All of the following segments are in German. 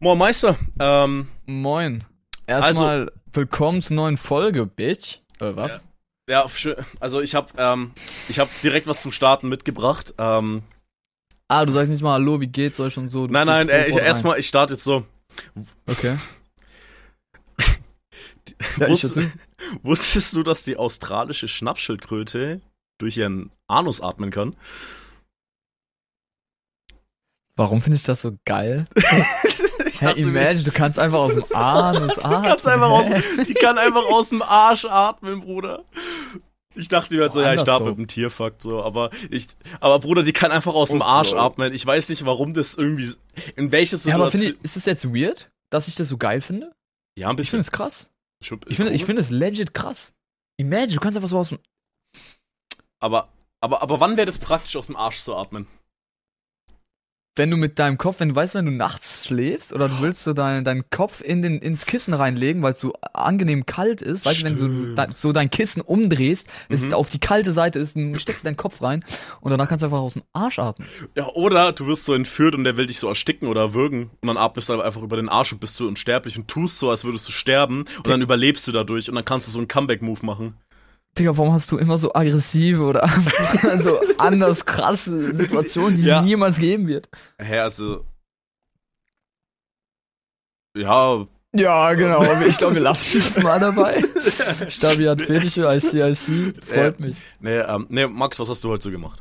Moin Meister. Ähm, Moin. Erstmal willkommen zur neuen Folge, Bitch. Äh, was? ja, schön. also ich habe ähm, ich habe direkt was zum Starten mitgebracht. Ähm, Ah, du sagst nicht mal Hallo, wie geht's euch und so. Du nein, nein, äh, ich, erstmal, ich starte jetzt so. Okay. Ja, Wusst, wusstest du, dass die australische Schnappschildkröte durch ihren Anus atmen kann? Warum finde ich das so geil? ich Hä, dachte mir, imagine, du kannst einfach aus dem Anus atmen. kannst einfach aus, die kann einfach aus dem Arsch atmen, Bruder. Ich dachte mir halt so, ja, ich starte mit dem Tierfakt so, aber ich, aber Bruder, die kann einfach aus dem Oh, Arsch Bro. atmen. Ich weiß nicht, warum das irgendwie, in welches Ja, aber Situation. finde ich, ist es jetzt weird, dass ich das so geil finde? ja, ein Ich finde bisschen. es krass. Schon- Ich finde ich finde es legit krass. Imagine, du kannst einfach so aus dem. Aber, aber, aber wann wäre das praktisch, aus dem Arsch zu atmen? Wenn du mit deinem Kopf, wenn du weißt, wenn du nachts schläfst oder du willst so deinen deinen Kopf in den, ins Kissen reinlegen, weil es so angenehm kalt ist, weißt du, wenn du da, so dein Kissen umdrehst, es Mhm. auf die kalte Seite ist, du steckst deinen Kopf rein und danach kannst du einfach aus dem Arsch atmen. Ja, oder du wirst so entführt und der will dich so ersticken oder erwürgen und dann atmest du einfach über den Arsch und bist du unsterblich und tust so, als würdest du sterben und dann überlebst du dadurch und dann kannst du so einen Comeback-Move machen. Digga, warum hast du immer so aggressive oder so anders krasse Situationen, die Ja. es niemals geben wird? Hä, also. Ja, Ja, genau. Ich glaube, wir lassen es mal dabei. Stabi hat Fetische, ICIC. Freut Ja. mich. nee, ähm, nee, Max, was hast du heute so gemacht?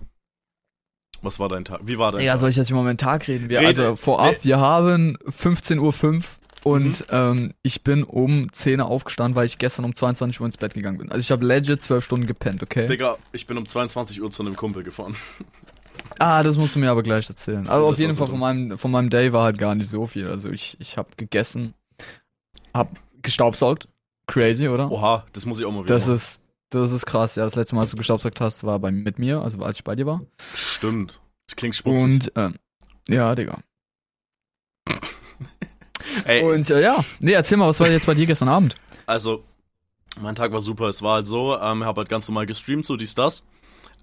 Was war dein Tag? Wie war dein Ja, Tag? soll ich jetzt über meinen Tag reden? Wir, Rede. also vorab, Nee. wir haben 15.05 Uhr und Mhm. ähm, ich bin um 10 Uhr aufgestanden, weil ich gestern um 22 Uhr ins Bett gegangen bin. Also ich habe legit 12 Stunden gepennt, okay? Digga, ich bin um 22 Uhr zu einem Kumpel gefahren. Ah, das musst du mir aber gleich erzählen. Also Das auf jeden Fall von meinem, von meinem Day war halt gar nicht so viel. Also ich, ich habe gegessen, hab gestaubsaugt. Crazy, oder? Oha, das muss ich auch mal wieder das machen. ist, das ist krass. Ja, das letzte Mal, als du gestaubsaugt hast, war bei, mit mir, also als ich bei dir war. Stimmt. Das klingt schmutzig. Und, ähm, ja, Digga. Ey, Und äh, ja, nee, erzähl mal, was war jetzt bei dir gestern Abend? Also, mein Tag war super. Es war halt so, ähm, ich habe halt ganz normal gestreamt, so dies, das.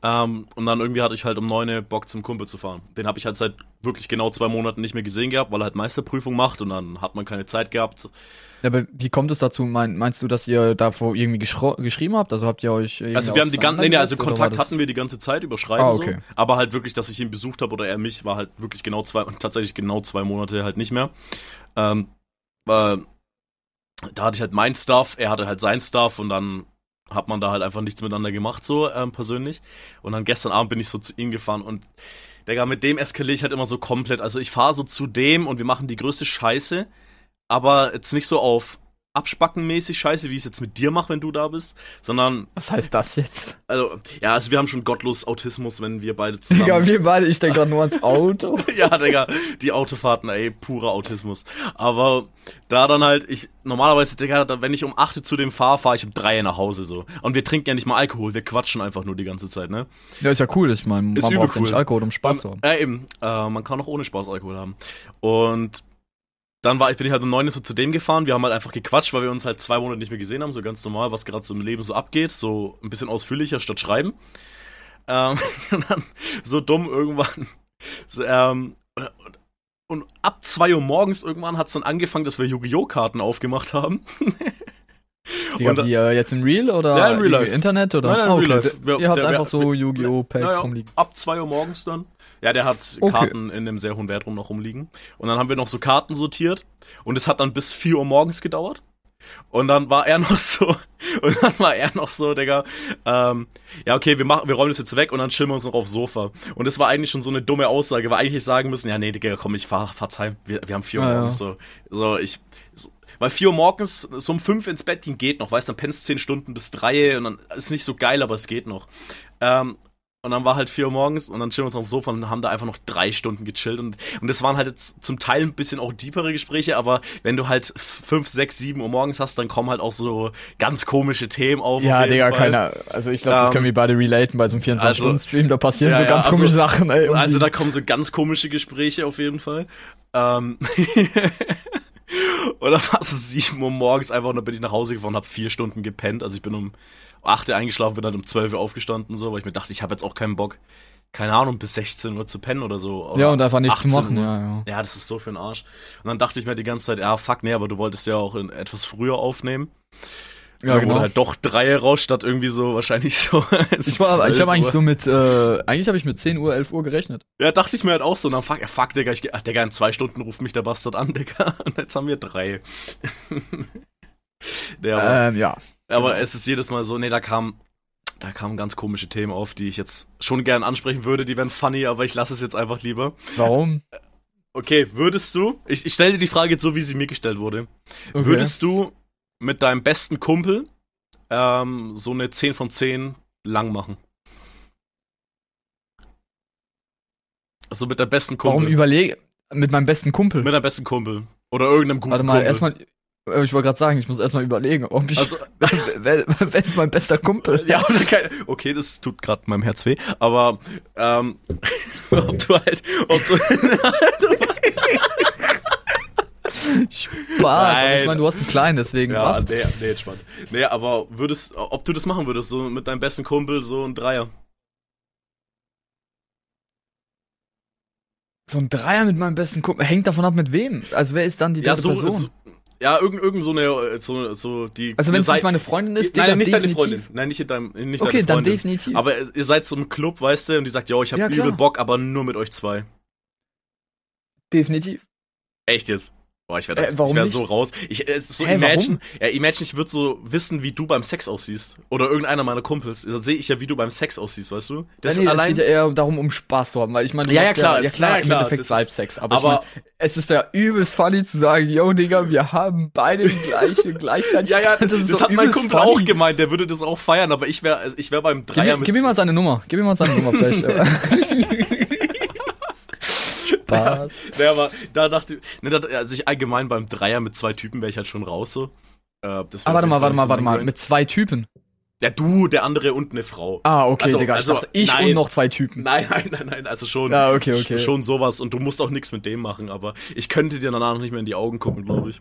Ähm, und dann irgendwie hatte ich halt um neune Bock zum Kumpel zu fahren. Den habe ich halt seit wirklich genau zwei Monaten nicht mehr gesehen gehabt, weil er halt Meisterprüfung macht und dann hat man keine Zeit gehabt. Ja, aber wie kommt es dazu? Mein, meinst du, dass ihr davor irgendwie geschrieben habt? Also habt ihr euch Also wir haben die ganze, nee, nee, also Kontakt hatten wir die ganze Zeit über Schreiben Ah, okay. so. Aber halt wirklich, dass ich ihn besucht habe oder er mich, war halt wirklich genau zwei, tatsächlich genau zwei Monate halt nicht mehr. Ähm, äh, da hatte ich halt mein Stuff, er hatte halt sein Stuff und dann hat man da halt einfach nichts miteinander gemacht, so ähm, persönlich. Und dann gestern Abend bin ich so zu ihm gefahren und Digga, mit dem eskaliere ich halt immer so komplett. Also ich fahre so zu dem und wir machen die größte Scheiße, aber jetzt nicht so auf abspackenmäßig Scheiße, wie ich es jetzt mit dir mache, wenn du da bist, sondern Was heißt das jetzt? also, ja, also wir haben schon gottlos Autismus, wenn wir beide zusammen. Digga, wir beide, ich denke gerade nur ans Auto. ja, Digga, die Autofahrten, ey, purer Autismus. Aber da dann halt, ich, normalerweise, Digga, wenn ich um 8 Uhr zu dem fahre, fahre ich um 3 nach Hause so. Und wir trinken ja nicht mal Alkohol, wir quatschen einfach nur die ganze Zeit, ne? Ja, ist ja cool. Ich meine, man Ist braucht cool. nicht Alkohol, um Spaß zu haben. Ja, eben. Äh, man kann auch ohne Spaß Alkohol haben. Und dann war ich, bin ich halt um 9 Uhr so zu dem gefahren. Wir haben halt einfach gequatscht, weil wir uns halt zwei Monate nicht mehr gesehen haben, so ganz normal, was gerade so im Leben so abgeht. So ein bisschen ausführlicher statt schreiben. Ähm, und dann so dumm irgendwann. So, ähm, und, und ab 2 Uhr morgens irgendwann hat es dann angefangen, dass wir Yu-Gi-Oh! Karten aufgemacht haben. Digga, und wie, äh, jetzt im Real oder Ja, im Real Life. Internet oder? Nein, nein, im okay. Real Life. Wir- Ihr habt der- einfach so Yu-Gi-Oh! Packs Naja, rumliegen. Ab 2 Uhr morgens dann. Ja, der hat Okay. Karten in einem sehr hohen Wert rum noch rumliegen. Und dann haben wir noch so Karten sortiert. Und es hat dann bis 4 Uhr morgens gedauert. Und dann war er noch so, und dann war er noch so, Digga, ähm, ja, okay, wir machen, wir räumen das jetzt weg und dann chillen wir uns noch aufs Sofa. Und das war eigentlich schon so eine dumme Aussage, weil eigentlich sagen müssen, ja, nee, Digga, komm, ich fahr, fahr's heim. Wir, wir haben 4 Uhr Ja, ja. morgens, so, so, ich, so, weil 4 Uhr morgens, so um 5 ins Bett gehen geht noch, weißt du, dann pennst 10 Stunden bis 3 und dann ist nicht so geil, aber es geht noch. Ähm, und dann war halt 4 Uhr morgens und dann chillen wir uns auf dem Sofa und haben da einfach noch drei Stunden gechillt. Und, und das waren halt jetzt zum Teil ein bisschen auch deepere Gespräche, aber wenn du halt 5, 6, 7 Uhr morgens hast, dann kommen halt auch so ganz komische Themen auf. Ja, Digga, Fall. keiner. Also ich glaube, das Ähm, können wir beide relaten bei so einem also- 24-Stunden-Stream. Da passieren Ja, so ja, ganz also- komische Sachen, ey. irgendwie. Also da kommen so ganz komische Gespräche auf jeden Fall. Ähm und dann war es so 7 Uhr morgens einfach und dann bin ich nach Hause gefahren und habe vier Stunden gepennt. Also ich bin um 8 Uhr eingeschlafen, bin dann um 12 Uhr aufgestanden, so, weil ich mir dachte, ich habe jetzt auch keinen Bock, keine Ahnung, bis 16 Uhr zu pennen oder so. Oder Ja, und einfach nichts zu 18 machen, ja, ja. Ja, das ist so für den Arsch. Und dann dachte ich mir die ganze Zeit, ja, fuck, nee, aber du wolltest ja auch in etwas früher aufnehmen. Ja, genau. wurde halt doch drei raus, statt irgendwie so, wahrscheinlich so. Ich, war, ich 12 habe eigentlich so mit, äh, eigentlich habe ich mit 10 Uhr, 11 Uhr gerechnet. Ja, dachte ich mir halt auch so. Dann fuck, ja, fuck, Digga, ich, ach, Digga, in zwei Stunden ruft mich der Bastard an, Digga. Und jetzt haben wir drei. ja, aber, Ähm, ja. aber genau. es ist jedes Mal so, nee, da kam, da kamen ganz komische Themen auf, die ich jetzt schon gern ansprechen würde. Die wären funny, aber ich lasse es jetzt einfach lieber. Warum? Okay, würdest du, ich, ich stelle dir die Frage jetzt so, wie sie mir gestellt wurde. Okay. Würdest du mit deinem besten Kumpel ähm, so eine 10 von 10 lang machen? Also mit deinem besten Kumpel. Warum überlege, mit meinem besten Kumpel? Mit deinem besten Kumpel. Oder irgendeinem guten Warte mal, Kumpel. erstmal, äh, ich wollte gerade sagen, ich muss erstmal überlegen, ob ich, Also, wer, wer ist mein bester Kumpel? ja, okay, das tut gerade meinem Herz weh, aber ähm, ob du halt, ob du, Spaß, aber Nein. ich meine, du hast einen kleinen, deswegen ja, was? nee, nee, entspannt. Nee, aber würdest, ob du das machen würdest, so mit deinem besten Kumpel, so ein Dreier. So ein Dreier mit meinem besten Kumpel, hängt davon ab mit wem? Also wer ist dann die Ja, dritte so, Person? so ja, irgend, irgend so eine, so, so, die, also wenn es nicht meine Freundin ist, Nein, nicht deine definitiv. Freundin. Nein, nicht, in deinem, nicht Okay, deine dann Freundin. definitiv. Aber ihr seid so im Club, weißt du, und die sagt, yo, ich hab Ja, übel Bock, aber nur mit euch zwei. definitiv. Echt jetzt? Boah, ich wäre Äh, wär so raus. Ich, ist so Hä, imagine, ja, imagine, ich würde so wissen, wie du beim Sex aussiehst. Oder irgendeiner meiner Kumpels. Da sehe ich ja, wie du beim Sex aussiehst, weißt du? Das, Das ja, nee, allein. es geht ja eher darum, um Spaß zu haben, weil ich meine, Ja, ja, klar, ja, ist- klar, ja, im klar, Endeffekt das bleibt ist- Sex, aber, aber- ich meine, es ist ja übelst funny zu sagen, yo, Digga, wir haben beide die gleiche, gleichzeitig. ja, ja, das, das hat mein Kumpel funny. auch gemeint, der würde das auch feiern, aber ich wäre ich wär beim Gib Dreier mir, mit. gib mir mal seine Nummer, gib mir mal seine Nummer vielleicht. aber- Spaß. Nee, aber da dachte ich, ne, da, also ich allgemein beim Dreier mit zwei Typen wäre ich halt schon raus so. Äh, wär Ah, warte mal, warte mal, warte mal, mit zwei Typen. Ja, du, der andere und eine Frau. Ah, okay, Also- Digga, also, ich dachte, ich nein. und noch zwei Typen. Nein, nein, nein, nein, also schon. Ja, okay, okay. Schon sowas und du musst auch nichts mit dem machen, aber ich könnte dir danach nicht mehr in die Augen gucken, glaube ich.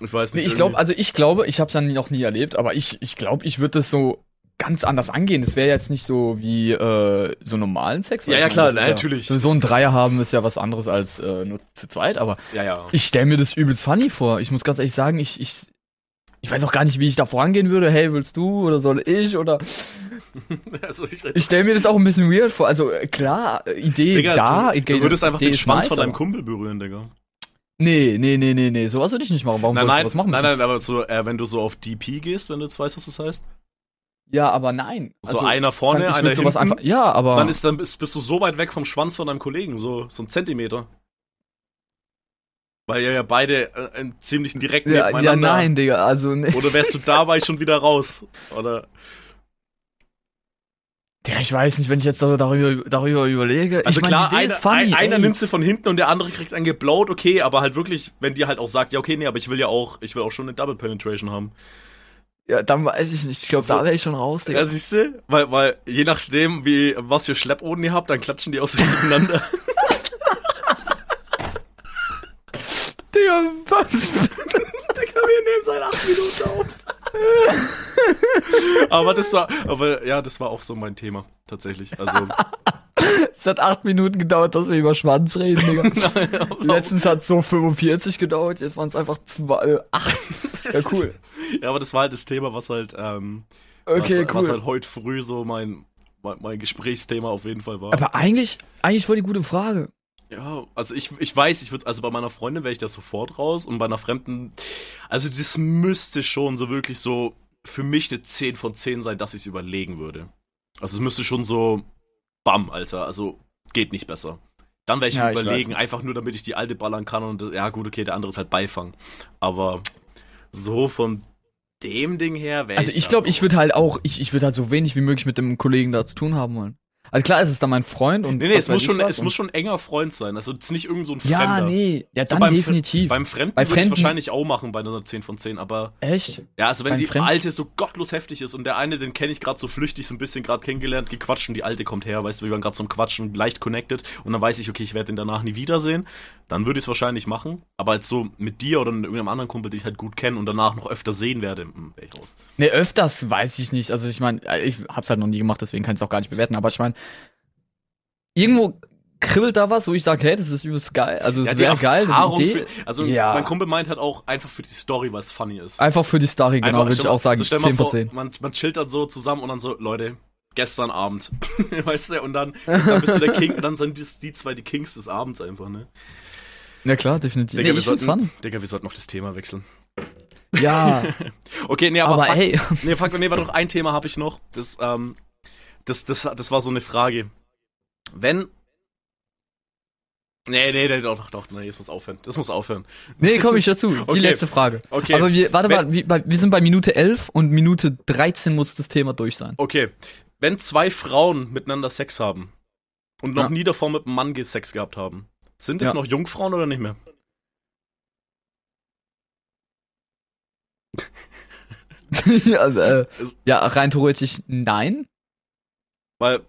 Ich weiß Nee, nicht. ich glaube, also ich glaube, ich habe es dann noch nie erlebt, aber ich ich glaube, ich würde das so ganz anders angehen. Das wäre jetzt nicht so wie äh, so normalen Sex. Ja, ja, klar, nein, natürlich. So ein Dreier haben ist ja was anderes als äh, nur zu zweit, aber ja, ja. ich stelle mir das übelst funny vor. Ich muss ganz ehrlich sagen, ich ich ich weiß auch gar nicht, wie ich da vorangehen würde. Hey, willst du oder soll ich oder also ich, ich stelle mir das auch ein bisschen weird vor. Also äh, klar, äh, Idee Digga, da, du, Idee, du würdest einfach Idee den Schwanz von deinem Kumpel berühren, Digga. Nee, nee, nee, nee, nee, sowas würde ich nicht machen. Warum Nein, nein, du was machen? nein, nein, aber so, äh, wenn du so auf DP gehst, wenn du jetzt weißt, was das heißt. Ja, aber nein. So Also, einer vorne, einer hinten. einfach, ja, aber Dann, ist, dann bist, bist du so weit weg vom Schwanz von deinem Kollegen, so, so ein Zentimeter. Weil ihr ja beide äh, ziemlichen direkt Ja, ja, nebeneinander. nein, Digga, also ne. Oder wärst du dabei schon wieder raus? Oder? Ja, ich weiß nicht, wenn ich jetzt darüber, darüber überlege. Also ich mein, klar, einer, ist funny, ein, einer nimmt sie von hinten und der andere kriegt einen geblaut, okay, aber halt wirklich, wenn die halt auch sagt, ja, okay, nee, aber ich will ja auch, ich will auch schon eine Double Penetration haben. Ja, dann weiß ich nicht. Ich glaube, So. da wäre ich schon raus, Digga. Ja, siehst du? Weil, weil, je nachdem, wie, was für Schleppoden ihr habt, dann klatschen die aus miteinander. Digga, was? Digga, wir nehmen seit acht Minuten auf. aber das war, aber ja, das war auch so mein Thema, tatsächlich. Also, Es hat acht Minuten gedauert, dass wir über Schwanz reden, Digga. Letztens hat so 45 gedauert, jetzt waren es einfach zwei, äh, acht. Ja, cool. ja, aber das war halt das Thema, was halt, ähm, Okay, was, was cool. halt heute früh so mein, mein, mein Gesprächsthema auf jeden Fall war. Aber eigentlich, eigentlich voll die gute Frage. Ja, also ich, ich weiß, ich würde, also bei meiner Freundin wäre ich da sofort raus und bei einer Fremden, also das müsste schon so wirklich so für mich eine 10 von 10 sein, dass ich es überlegen würde. Also es müsste schon so, bam, Alter, also geht nicht besser. Dann wäre ich Ja, ich überlegen, weiß. einfach nur damit ich die alte ballern kann und ja gut, okay, der andere ist halt Beifang. Aber so von dem Ding her wäre Also ich glaube, ich würde halt auch, ich, ich würde halt so wenig wie möglich mit dem Kollegen da zu tun haben wollen. Also klar, es ist dann mein Freund und. Nee, nee, es muss schon, es muss schon ein enger Freund sein. Also es ist nicht irgend so ein Ja, Fremder. nee, ja, So dann beim Fre- definitiv. Beim Fremden Bei würde ich es wahrscheinlich auch machen bei einer 10 von 10, aber Echt? ja, also wenn Beim die Fremden? alte so gottlos heftig ist und der eine, den kenne ich gerade so flüchtig, so ein bisschen gerade kennengelernt, gequatscht und die alte kommt her, weißt du, wir waren gerade zum Quatschen, leicht connected und dann weiß ich, okay, ich werde den danach nie wiedersehen, dann würde ich es wahrscheinlich machen. Aber jetzt so mit dir oder mit irgendeinem anderen Kumpel, den ich halt gut kenne und danach noch öfter sehen werde, hm, wäre ich raus. Nee, öfters weiß ich nicht. Also ich meine, ich hab's halt noch nie gemacht, deswegen kann ich es auch gar nicht bewerten. Aber ich meine, irgendwo kribbelt da was, wo ich sage, hey, das ist übelst geil. Also Ja, wäre geil. Für, also Ja. mein Kumpel meint halt auch einfach für die Story, weil es funny ist. Einfach für die Story, genau, würde ich auch sagen. so mal 10 von vor, 10. Man, man chillt dann so zusammen und dann so, Leute, gestern Abend. weißt du, und dann, dann bist du der King und dann sind die, die zwei die Kings des Abends einfach, ne? Ja klar, definitiv. Digga, nee, wir sollten. Digga, wir sollten noch das Thema wechseln. Ja, Okay, nee, aber, aber fuck, ey. nee, fuck, nee, warte noch ein Thema habe ich noch. Das, ähm, das, das, das war so eine Frage. Wenn. Nee, nee, nee, doch, doch, doch, nee, das muss aufhören. Das muss aufhören. Nee, komm ich dazu. Die Okay. letzte Frage. Okay. Aber wir, warte mal, wir, wir sind bei Minute 11 und Minute 13 muss das Thema durch sein. Okay. Wenn zwei Frauen miteinander Sex haben und noch Ja. nie davor mit einem Mann Sex gehabt haben, sind es Ja. noch Jungfrauen oder nicht mehr? ja, äh, Es- ja, rein theoretisch nein. Weil.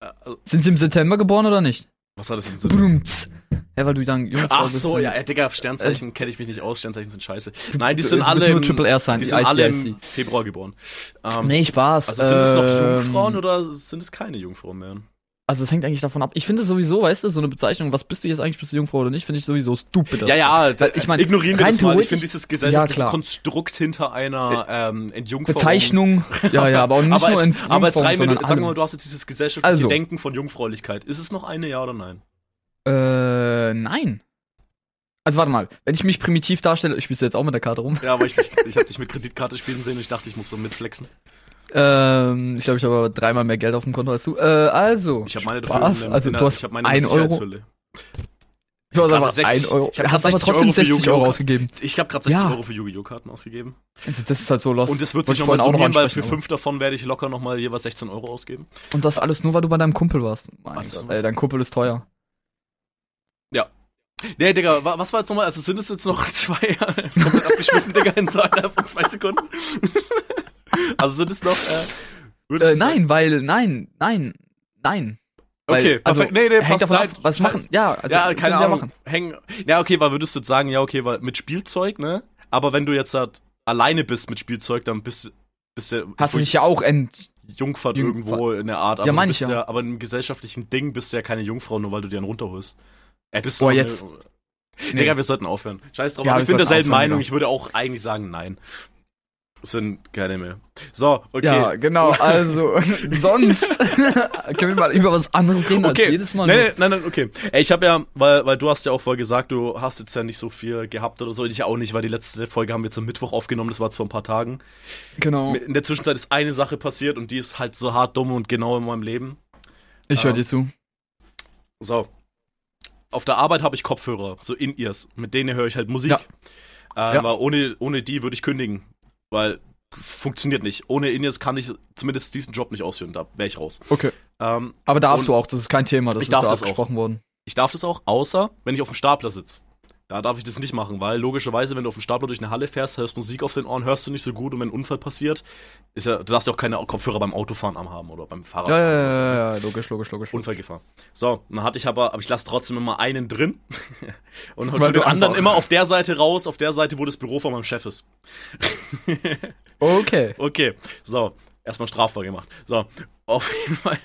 Äh, also, Sind sie im September geboren oder nicht? was hat das im Sinn? Brumts. Ja, weil du dann Jungfrau Ach bist. so, ja, äh, Digga, Sternzeichen kenne ich mich nicht aus, Sternzeichen sind scheiße. Nein, die sind du alle nur im, Triple R sein, die die sind alle im Februar geboren. Ähm, Nee, Spaß. also sind es noch ähm, Jungfrauen oder sind es keine Jungfrauen mehr? Also es hängt eigentlich davon ab. Ich finde sowieso, weißt du, so eine Bezeichnung, was bist du jetzt eigentlich, bist du Jungfrau oder nicht, finde ich sowieso stupid. Ja, ja, Weil ich mein, ignorieren wir das mal. Ich finde dieses gesellschaftliche Ja. Konstrukt hinter einer ähm, Entjungferung. Bezeichnung, ja, ja, aber auch nicht aber nur in aber jetzt rein, wenn du, sondern sag mal, du hast jetzt dieses gesellschaftliche Also. Denken von Jungfräulichkeit. Ist es noch eine, ja oder nein? Äh, nein. Also warte mal, wenn ich mich primitiv darstelle, ich spielst du jetzt auch mit der Karte rum. Ja, aber ich, dich- ich habe dich mit Kreditkarte spielen sehen und ich dachte, ich muss so mitflexen. Ähm, ich glaube, ich habe aber dreimal mehr Geld auf dem Konto als du. Äh, also. Ich habe meine Spaß. in der- Also du hast ich meine ein Euro. Sicherheitshülle. Du hast gerade aber 60 1 Euro. ich hab hast aber 60 trotzdem Euro für 60 Euro ausgegeben. Ich habe gerade 60 Ja. Euro für Yu-Gi-Oh! Karten ausgegeben. Also das ist halt so lost. Und das wird sich ich nochmal auch noch summieren, weil für ansprechen, fünf davon werde ich locker nochmal jeweils 16 Euro ausgeben. Und das alles nur, weil du bei deinem Kumpel warst. Mein Ach. Gott, ey, dein Kumpel ist teuer. Nee, Digga, wa- was war jetzt nochmal? Also sind es jetzt noch zwei komplett abgeschwiffen, Digga, in so von zwei Sekunden? Also sind es noch, äh, Äh, nein, weil, nein, nein, nein. Weil, Okay, also, perfekt. Nee, nee, hängt davon ab, was machen, ja, also, ja, keine Ahnung. machen. Hängen. Ja, okay, weil würdest du sagen, ja, okay, weil mit Spielzeug, ne? Aber wenn du jetzt halt alleine bist mit Spielzeug, dann bist du bist du Hast du dich ja auch ent, Jungfahrt Jungfahrt. irgendwo in der Art. Aber Ja, du mein bist ich ja. Aber im gesellschaftlichen Ding bist du ja keine Jungfrau, nur weil du dir einen runterholst. Äh, bist Boah, du jetzt- Nee. Digga, wir sollten aufhören. Scheiß drauf. Ja, ich bin derselben aufhören, Meinung. Digga. Ich würde auch eigentlich sagen, nein. Sind keine mehr. So, okay. Ja, genau, also, sonst können wir mal über was anderes reden Okay. als jedes Mal. Nur- nee, nein, nein, okay. Ey, ich habe ja, weil, weil du hast ja auch vorher gesagt, du hast jetzt ja nicht so viel gehabt oder so. Ich auch nicht, weil die letzte Folge haben wir zum Mittwoch aufgenommen, das war vor ein paar Tagen. Genau. In der Zwischenzeit ist eine Sache passiert und die ist halt so hart dumm und genau in meinem Leben. Ich höre Ähm, dir zu. So. Auf der Arbeit habe ich Kopfhörer, so In-Ears. Mit denen höre ich halt Musik. Ja. Ähm, Ja. Aber ohne, ohne die würde ich kündigen. Weil funktioniert nicht. Ohne In-Ears kann ich zumindest diesen Job nicht ausführen. Da wäre ich raus. Okay. Ähm, Aber darfst du auch, das ist kein Thema, das Ich ist darf da das auch. worden. ich darf das auch, außer wenn ich auf dem Stapler sitze. Da darf ich das nicht machen, weil logischerweise, wenn du auf dem Stapler durch eine Halle fährst, hörst Musik auf den Ohren, hörst du nicht so gut und wenn ein Unfall passiert, ist ja, du darfst ja auch keine Kopfhörer beim Autofahren am haben oder beim Ja, Fahrradfahren. ja, oder so. ja, ja, ja, logisch, logisch, logisch. Unfall gefahren. So, dann hatte ich aber, aber ich lasse trotzdem immer einen drin und hol den anderen immer auf der Seite raus, auf der Seite, wo das Büro von meinem Chef ist. Okay. Okay, so, erstmal strafbar gemacht. So, auf jeden Fall.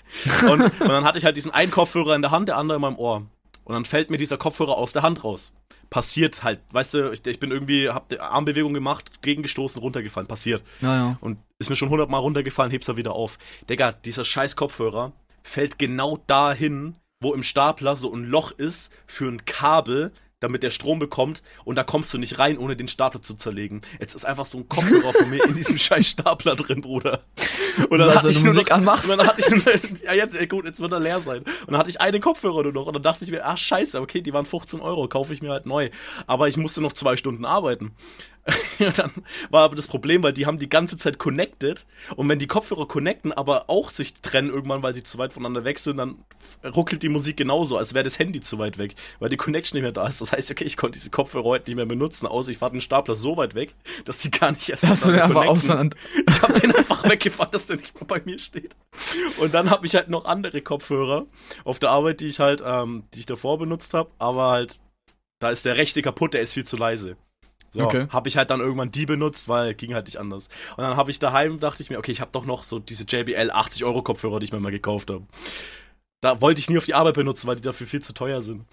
Und, und dann hatte ich halt diesen einen Kopfhörer in der Hand, der andere in meinem Ohr. Und dann fällt mir dieser Kopfhörer aus der Hand raus. Passiert halt, weißt du, ich, ich bin irgendwie, hab die Armbewegung gemacht, gegengestoßen, runtergefallen. Passiert. Ja, ja. Und ist mir schon hundertmal runtergefallen, heb's er wieder auf. Digga, dieser scheiß Kopfhörer fällt genau dahin, wo im Stapler so ein Loch ist für ein Kabel, damit der Strom bekommt und da kommst du nicht rein, ohne den Stapler zu zerlegen. Jetzt ist einfach so ein Kopfhörer von mir in diesem scheiß Stapler drin, Bruder. Und dann heißt, hatte ich du nur Musik noch, anmachst? Und dann hatte ich ja jetzt, gut, jetzt wird er leer sein. Und dann hatte ich einen Kopfhörer nur noch und dann dachte ich mir, ah scheiße, okay, die waren 15 Euro, kaufe ich mir halt neu. Aber ich musste noch zwei Stunden arbeiten. Und dann war aber das Problem, weil die haben die ganze Zeit connected und wenn die Kopfhörer connecten, aber auch sich trennen irgendwann, weil sie zu weit voneinander weg sind, dann ruckelt die Musik genauso, als wäre das Handy zu weit weg, weil die Connection nicht mehr da ist. Das heißt, okay, ich konnte diese Kopfhörer heute nicht mehr benutzen, außer ich fahre den Stapler so weit weg, dass die gar nicht erst Hast du den einfach auseinander. Ich habe den einfach weggefahren, dass der nicht mehr bei mir steht. Und dann habe ich halt noch andere Kopfhörer auf der Arbeit, die ich halt, ähm, die ich davor benutzt habe, aber halt Da ist der rechte kaputt, der ist viel zu leise. So, Okay. habe ich halt dann irgendwann die benutzt, weil ging halt nicht anders. Und dann habe ich daheim, dachte ich mir, okay, ich habe doch noch so diese JBL 80 Euro Kopfhörer, die ich mir mal gekauft habe. Da wollte ich nie auf die Arbeit benutzen, weil die dafür viel zu teuer sind.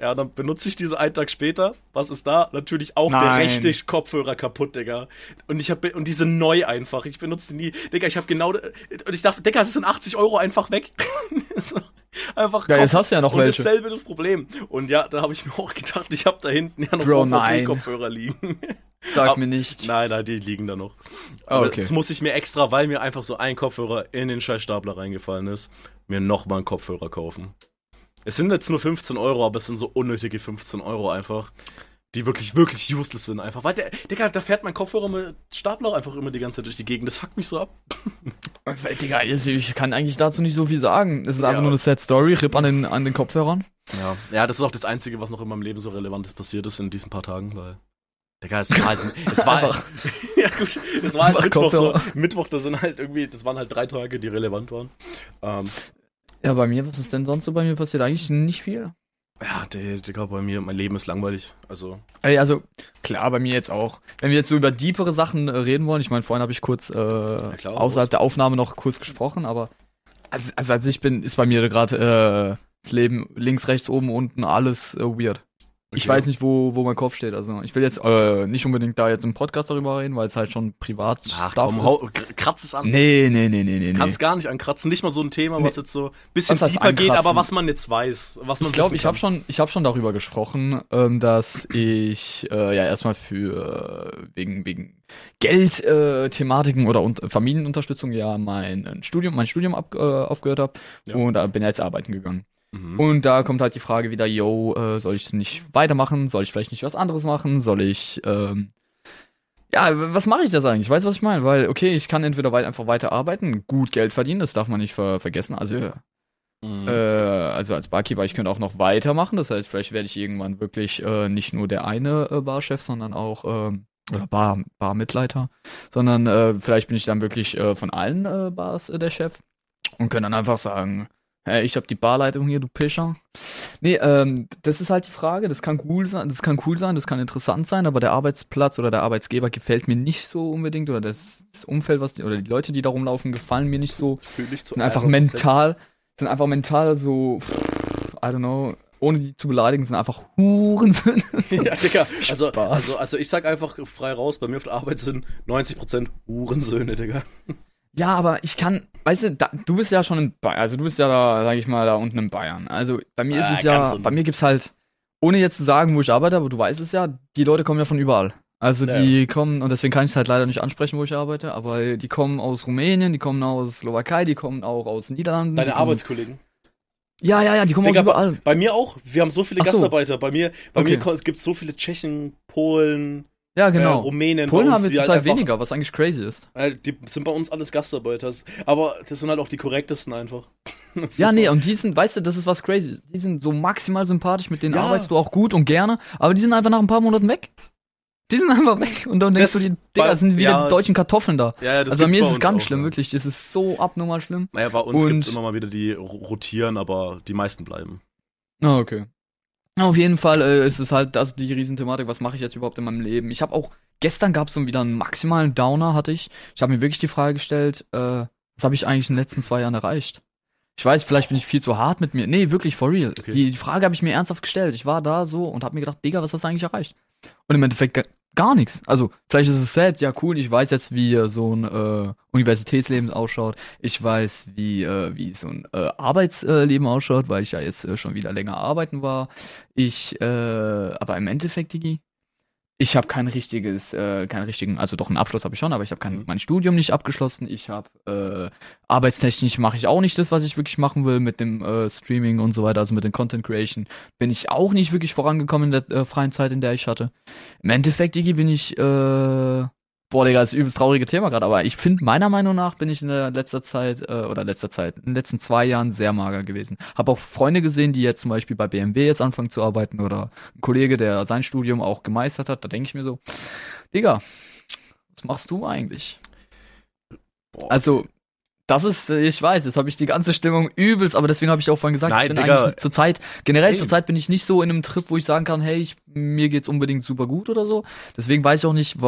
Ja, dann benutze ich diese einen Tag später. Was ist da? Natürlich auch der Nein. rechte Kopfhörer kaputt, Digga. Und ich habe und diese neu einfach. Ich benutze die nie. Digga, ich habe genau und ich dachte, Digga, das sind 80 Euro einfach weg. so, einfach. Ja, jetzt hast du ja noch und welche. dasselbe das Problem. Und ja, da habe ich mir auch gedacht, ich habe da hinten ja noch Bro, nein. Kopfhörer liegen. Sag Ab- mir nicht. Nein, nein, die liegen da noch. Ah, Aber okay. Jetzt muss ich mir extra, weil mir einfach so ein Kopfhörer in den Scheißstapler reingefallen ist, mir nochmal einen Kopfhörer kaufen. Es sind jetzt nur 15 Euro, aber es sind so unnötige 15 Euro einfach, die wirklich, wirklich useless sind einfach. Weil der, Digga, da fährt mein Kopfhörer mit Stapler einfach immer die ganze Zeit durch die Gegend. Das fuckt mich so ab. Äh, Digga, also ich kann eigentlich dazu nicht so viel sagen. Es ist einfach Ja. nur eine Sad Story, Rip an den, an den Kopfhörern. Ja. ja, das ist auch das Einzige, was noch in meinem Leben so Relevantes passiert ist in diesen paar Tagen, weil. Digga, es war halt. Es war Einfach- ja, gut. Es war halt Einfach Mittwoch so. Mittwoch, das sind halt irgendwie. Das waren halt drei Tage, die relevant waren. Ähm, Ja, bei mir, was ist denn sonst so bei mir passiert? Eigentlich nicht viel. Ja, der, Digga, bei mir, mein Leben ist langweilig. Also, Ey, also, klar, bei mir jetzt auch. Wenn wir jetzt so über deepere Sachen äh, reden wollen, ich meine, vorhin habe ich kurz äh, klar, außerhalb los. der Aufnahme noch kurz gesprochen, aber als, also als ich bin, ist bei mir gerade äh, das Leben links, rechts, oben, unten, alles äh, weird. Ich Okay. weiß nicht, wo, wo mein Kopf steht. Also ich will jetzt äh, nicht unbedingt da jetzt im Podcast darüber reden, weil es halt schon privat ach komm, ist. hau, kr- kratz es an. Nee, nee, nee, nee, nee. Kannst gar nicht ankratzen. Nicht mal so ein Thema, was Nee. jetzt so ein bisschen Was tiefer geht, ankratzen? aber was man jetzt weiß. Was man Ich glaube, ich habe schon, ich habe schon darüber gesprochen, ähm, dass ich äh, ja erstmal für äh, wegen wegen Geldthematiken äh, Thematiken oder und, Familienunterstützung ja mein äh, Studium, mein Studium ab, äh, aufgehört habe Ja. und da bin ja jetzt arbeiten gegangen. Mhm. Und da kommt halt die Frage wieder, yo, äh, soll ich nicht weitermachen? Soll ich vielleicht nicht was anderes machen? Soll ich ähm, ja, was mache ich das eigentlich? Weißt du, was ich meine? Weil, okay, ich kann entweder weit, einfach weiter arbeiten, gut Geld verdienen, das darf man nicht ver vergessen. Also Mhm. äh, also als Barkeeper, ich könnte auch noch weitermachen. Das heißt, vielleicht werde ich irgendwann wirklich äh, nicht nur der eine äh, Barchef, sondern auch ähm, oder Bar, Barmitleiter, sondern äh, vielleicht bin ich dann wirklich äh, von allen äh, Bars äh, der Chef und kann dann einfach sagen, hey, ich habe die Barleitung hier, du Pischer. Nee, ähm, das ist halt die Frage. Das kann cool sein, das kann cool sein, das kann interessant sein, aber der Arbeitsplatz oder der Arbeitsgeber gefällt mir nicht so unbedingt oder das, das Umfeld, was die, oder die Leute, die da rumlaufen, gefallen mir nicht so Ich fühl dich zu sind einfach 100%. mental, sind einfach mental so, I don't know, ohne die zu beleidigen, sind einfach Hurensöhne. ja, Digga. Also, also, also ich sag einfach frei raus, bei mir auf der Arbeit sind 90% Hurensöhne, Digga. Ja, aber ich kann, weißt du, da, du bist ja schon in Bayern, also du bist ja da, sag ich mal, da unten in Bayern. Also bei mir ist Ah, es ja, bei mir gibt's halt, ohne jetzt zu sagen, wo ich arbeite, aber du weißt es ja, die Leute kommen ja von überall. Also Ja, die kommen, und deswegen kann ich es halt leider nicht ansprechen, wo ich arbeite, aber die kommen aus Rumänien, die kommen aus Slowakei, die kommen auch aus Niederlanden. Deine kommen, Arbeitskollegen. Ja, ja, ja, die kommen Digga, aus überall. Bei mir auch. Wir haben so viele so. Gastarbeiter. Bei mir, bei Okay. mir gibt es so viele Tschechen, Polen, Ja, äh, genau. Rumänen. Polen bei uns, haben wir die zurzeit halt einfach- weniger, was eigentlich crazy ist. Äh, die sind bei uns alles Gastarbeiter. Aber das sind halt auch die korrektesten einfach. Ja, nee, und die sind, weißt du, das ist was crazy. Die sind so maximal sympathisch, mit denen Ja. arbeitest du auch gut und gerne, aber die sind einfach nach ein paar Monaten weg. Die sind einfach weg. Und dann denkst Das du dir, ist Digga, bei- sind wieder ja. die deutschen Kartoffeln da. Ja, ja, das also bei mir ist es ganz auch, schlimm, ja. wirklich. Das ist so abnormal schlimm. Naja, bei uns gibt es immer mal wieder die ro- rotieren, aber die meisten bleiben. Ah, okay. Auf jeden Fall äh, ist es halt das die Riesenthematik, was mache ich jetzt überhaupt in meinem Leben? Ich habe auch, gestern gab es so wieder einen maximalen Downer, hatte ich. Ich habe mir wirklich die Frage gestellt, äh, was habe ich eigentlich in den letzten zwei Jahren erreicht? Ich weiß, vielleicht bin ich viel zu hart mit mir. Nee, wirklich, for real. Okay. Die, die Frage habe ich mir ernsthaft gestellt. Ich war da so und habe mir gedacht, Digga, was hast du eigentlich erreicht? Und im Endeffekt gar nichts. Also, vielleicht ist es sad, ja cool, ich weiß jetzt, wie äh, so ein äh, Universitätsleben ausschaut. Ich weiß, wie, äh, wie so ein äh, Arbeitsleben ausschaut, weil ich ja jetzt äh, schon wieder länger arbeiten war. Ich, äh, aber im Endeffekt, Digi, ich habe kein richtiges, äh, keinen richtigen, also doch einen Abschluss habe ich schon, aber ich habe kein, Mhm. mein Studium nicht abgeschlossen. Ich habe äh, arbeitstechnisch mache ich auch nicht das, was ich wirklich machen will mit dem äh, Streaming und so weiter, also mit dem Content Creation bin ich auch nicht wirklich vorangekommen in der äh, freien Zeit, in der ich hatte. Im Endeffekt, Digi, bin ich, äh, boah, Digga, das ist übelst traurige Thema gerade, aber ich finde, meiner Meinung nach bin ich in der letzter Zeit, äh, oder letzter Zeit, in den letzten zwei Jahren sehr mager gewesen. Habe auch Freunde gesehen, die jetzt zum Beispiel bei BMW jetzt anfangen zu arbeiten oder ein Kollege, der sein Studium auch gemeistert hat, da denke ich mir so, Digga, was machst du eigentlich? Boah. Also, Das ist, äh, ich weiß, jetzt habe ich die ganze Stimmung übelst, aber deswegen habe ich auch vorhin gesagt, Nein, ich bin Digga. eigentlich zur Zeit, generell zur Zeit bin ich nicht so in einem Trip, wo ich sagen kann, hey, ich, mir geht's unbedingt super gut oder so. Deswegen weiß ich auch nicht,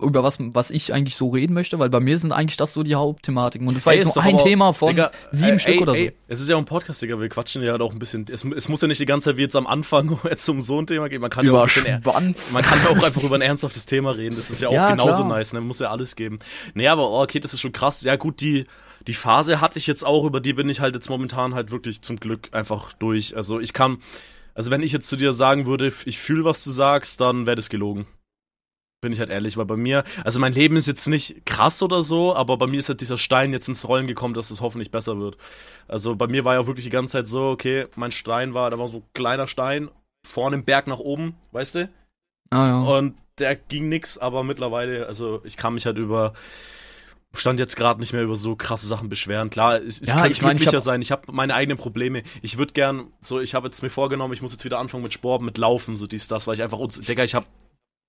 über was, was ich eigentlich so reden möchte, weil bei mir sind eigentlich das so die Hauptthematiken. Und das war Ey, jetzt nur ein Thema von Digga, sieben äh, Stück ey, oder so. ey, Es ist ja auch ein Podcast, Digga. Wir quatschen ja auch ein bisschen. Es, es muss ja nicht die ganze Zeit wie jetzt am Anfang jetzt um so ein Thema gehen. Man kann ja auch bisschen, man kann ja auch einfach über ein ernsthaftes Thema reden. Das ist ja auch Ja, genauso klar. nice. Ne? Muss ja alles geben. Nee, aber oh, okay, das ist schon krass. Ja, gut, die, die Phase hatte ich jetzt auch. Über die bin ich halt jetzt momentan halt wirklich zum Glück einfach durch. Also ich kann, also wenn ich jetzt zu dir sagen würde, ich fühle, was du sagst, dann wäre das gelogen. Bin ich halt ehrlich, weil bei mir, also mein Leben ist jetzt nicht krass oder so, aber bei mir ist halt dieser Stein jetzt ins Rollen gekommen, dass es hoffentlich besser wird. Also bei mir war ja wirklich die ganze Zeit so, okay, mein Stein war, da war so ein kleiner Stein, vorne im Berg nach oben, weißt du? Ah, ja. Und der ging nix, aber mittlerweile, also ich kann mich halt über, stand jetzt gerade nicht mehr über so krasse Sachen beschweren. Klar, ich, ich Ja, kann ich mein, ich glücklicher hab- sein, ich habe meine eigenen Probleme. Ich würde gern, so, ich habe jetzt mir vorgenommen, ich muss jetzt wieder anfangen mit Sport, mit Laufen, so dies, das, weil ich einfach, uns- Digga, ich habe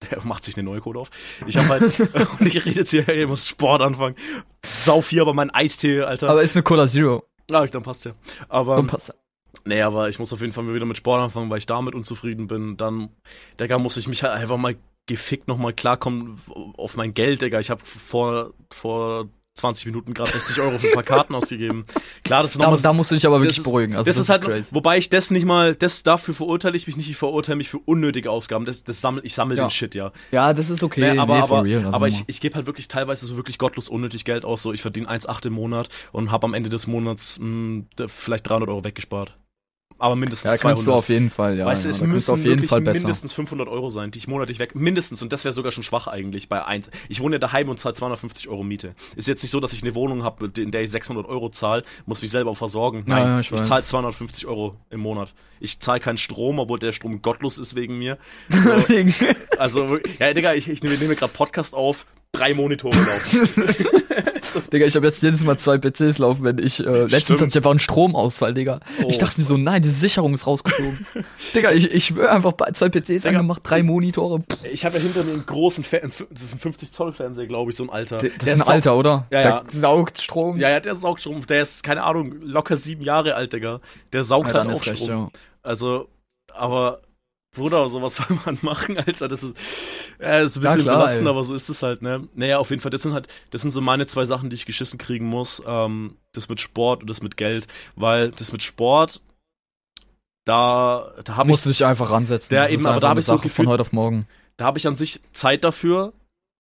der macht sich eine neue Code auf. Ich habe halt, und ich rede jetzt hier, ey, ich muss Sport anfangen. Sau viel, aber mein Eistee, Alter. Aber ist eine Cola Zero. ah, dann passt ja. Aber, Und passt. Nee, aber ich muss auf jeden Fall wieder mit Sport anfangen, weil ich damit unzufrieden bin. Dann, Digga, muss ich mich halt einfach mal gefickt nochmal klarkommen auf mein Geld, Digga. Ich habe vor, vor 20 Minuten gerade 60 Euro für ein paar Karten ausgegeben. Klar, das ist Da, nochmal. da musst du dich aber wirklich beruhigen. Also, das, ist halt, crazy. wobei ich das nicht mal, das dafür verurteile ich mich nicht, ich verurteile mich für unnötige Ausgaben. Das, das sammel, ich sammle Ja. den Shit, ja. Ja, das ist okay. Nee, aber nee, aber, real, also aber ich, ich gebe halt wirklich teilweise so wirklich gottlos unnötig Geld aus. So, ich verdiene 1,8 im Monat und habe am Ende des Monats mh, d- vielleicht 300 Euro weggespart. Aber mindestens ja, 200. kannst du auf jeden Fall, ja. weißt du, es müssen auf jeden Fall besser. mindestens 500 Euro sein, die ich monatlich weg, mindestens, und das wäre sogar schon schwach eigentlich bei eins. Ich wohne ja daheim und zahle 250 Euro Miete. Ist jetzt nicht so, dass ich eine Wohnung habe, in der ich 600 Euro zahle, muss mich selber versorgen. Nein, ja, ich, ich zahle 250 Euro im Monat. Ich zahle keinen Strom, obwohl der Strom gottlos ist wegen mir. So, also, wirklich- ja, Digga, ich, ich nehme, nehme gerade Podcast auf, drei Monitore laufen. Digga, ich habe jetzt jedes Mal zwei PCs laufen, wenn ich. Äh, letztens Stimmt. hatte ich einfach einen Stromausfall, Digga. Oh, ich dachte mir so, nein, die Sicherung ist rausgeflogen. Digga, ich, ich schwöre einfach zwei PCs angemacht, drei Monitore. Ich habe ja hinter mir einen großen, Fer das ist ein 50 Zoll Fernseher, glaube ich, so ein alter. Das Der ist ein Alter, oder? Ja, Der ja. saugt Strom. Ja, ja, der saugt Strom. Der ist, keine Ahnung, locker sieben Jahre alt, Digga. Der saugt Ja, halt dann auch ist recht, Strom. ja. Also, aber, Bruder, sowas soll man machen, Alter. Das ist, äh, ist ein Ja, bisschen klar, belastend, ey. aber so ist es halt, ne? Naja, auf jeden Fall, das sind halt, das sind so meine zwei Sachen, die ich geschissen kriegen muss. Ähm, das mit Sport und das mit Geld. Weil das mit Sport, da, da habe ich Musst du dich einfach ransetzen. Ja, eben, aber da hab eine ich so Sache gefühlt- Von heute auf morgen. da habe ich an sich Zeit dafür,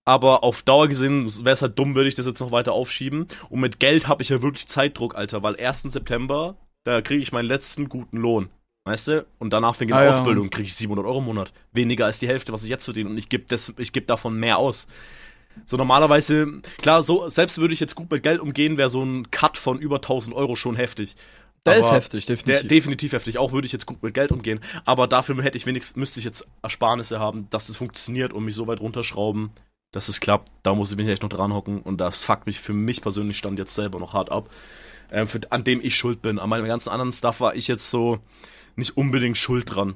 aber auf Dauer gesehen wäre es halt dumm, würde ich das jetzt noch weiter aufschieben. Und mit Geld habe ich ja wirklich Zeitdruck, Alter, weil 1. September, da kriege ich meinen letzten guten Lohn. Weißt du? Und danach fängt Ah, eine ja. Ausbildung, kriege ich 700 Euro im Monat. Weniger als die Hälfte, was ich jetzt verdiene. Und ich gebe geb davon mehr aus. So normalerweise, klar, so selbst würde ich jetzt gut mit Geld umgehen, wäre so ein Cut von über 1000 Euro schon heftig. Der ist Aber- heftig, der, definitiv. definitiv heftig. Auch würde ich jetzt gut mit Geld umgehen. Aber dafür hätte ich wenigstens, müsste ich jetzt Ersparnisse haben, dass es funktioniert und mich so weit runterschrauben, dass es klappt. Da muss ich mich echt noch dran hocken. Und das fuckt mich für mich persönlich stand jetzt selber noch hart ab. Ähm, für, an dem ich schuld bin. An meinem ganzen anderen Stuff war ich jetzt so nicht unbedingt schuld dran.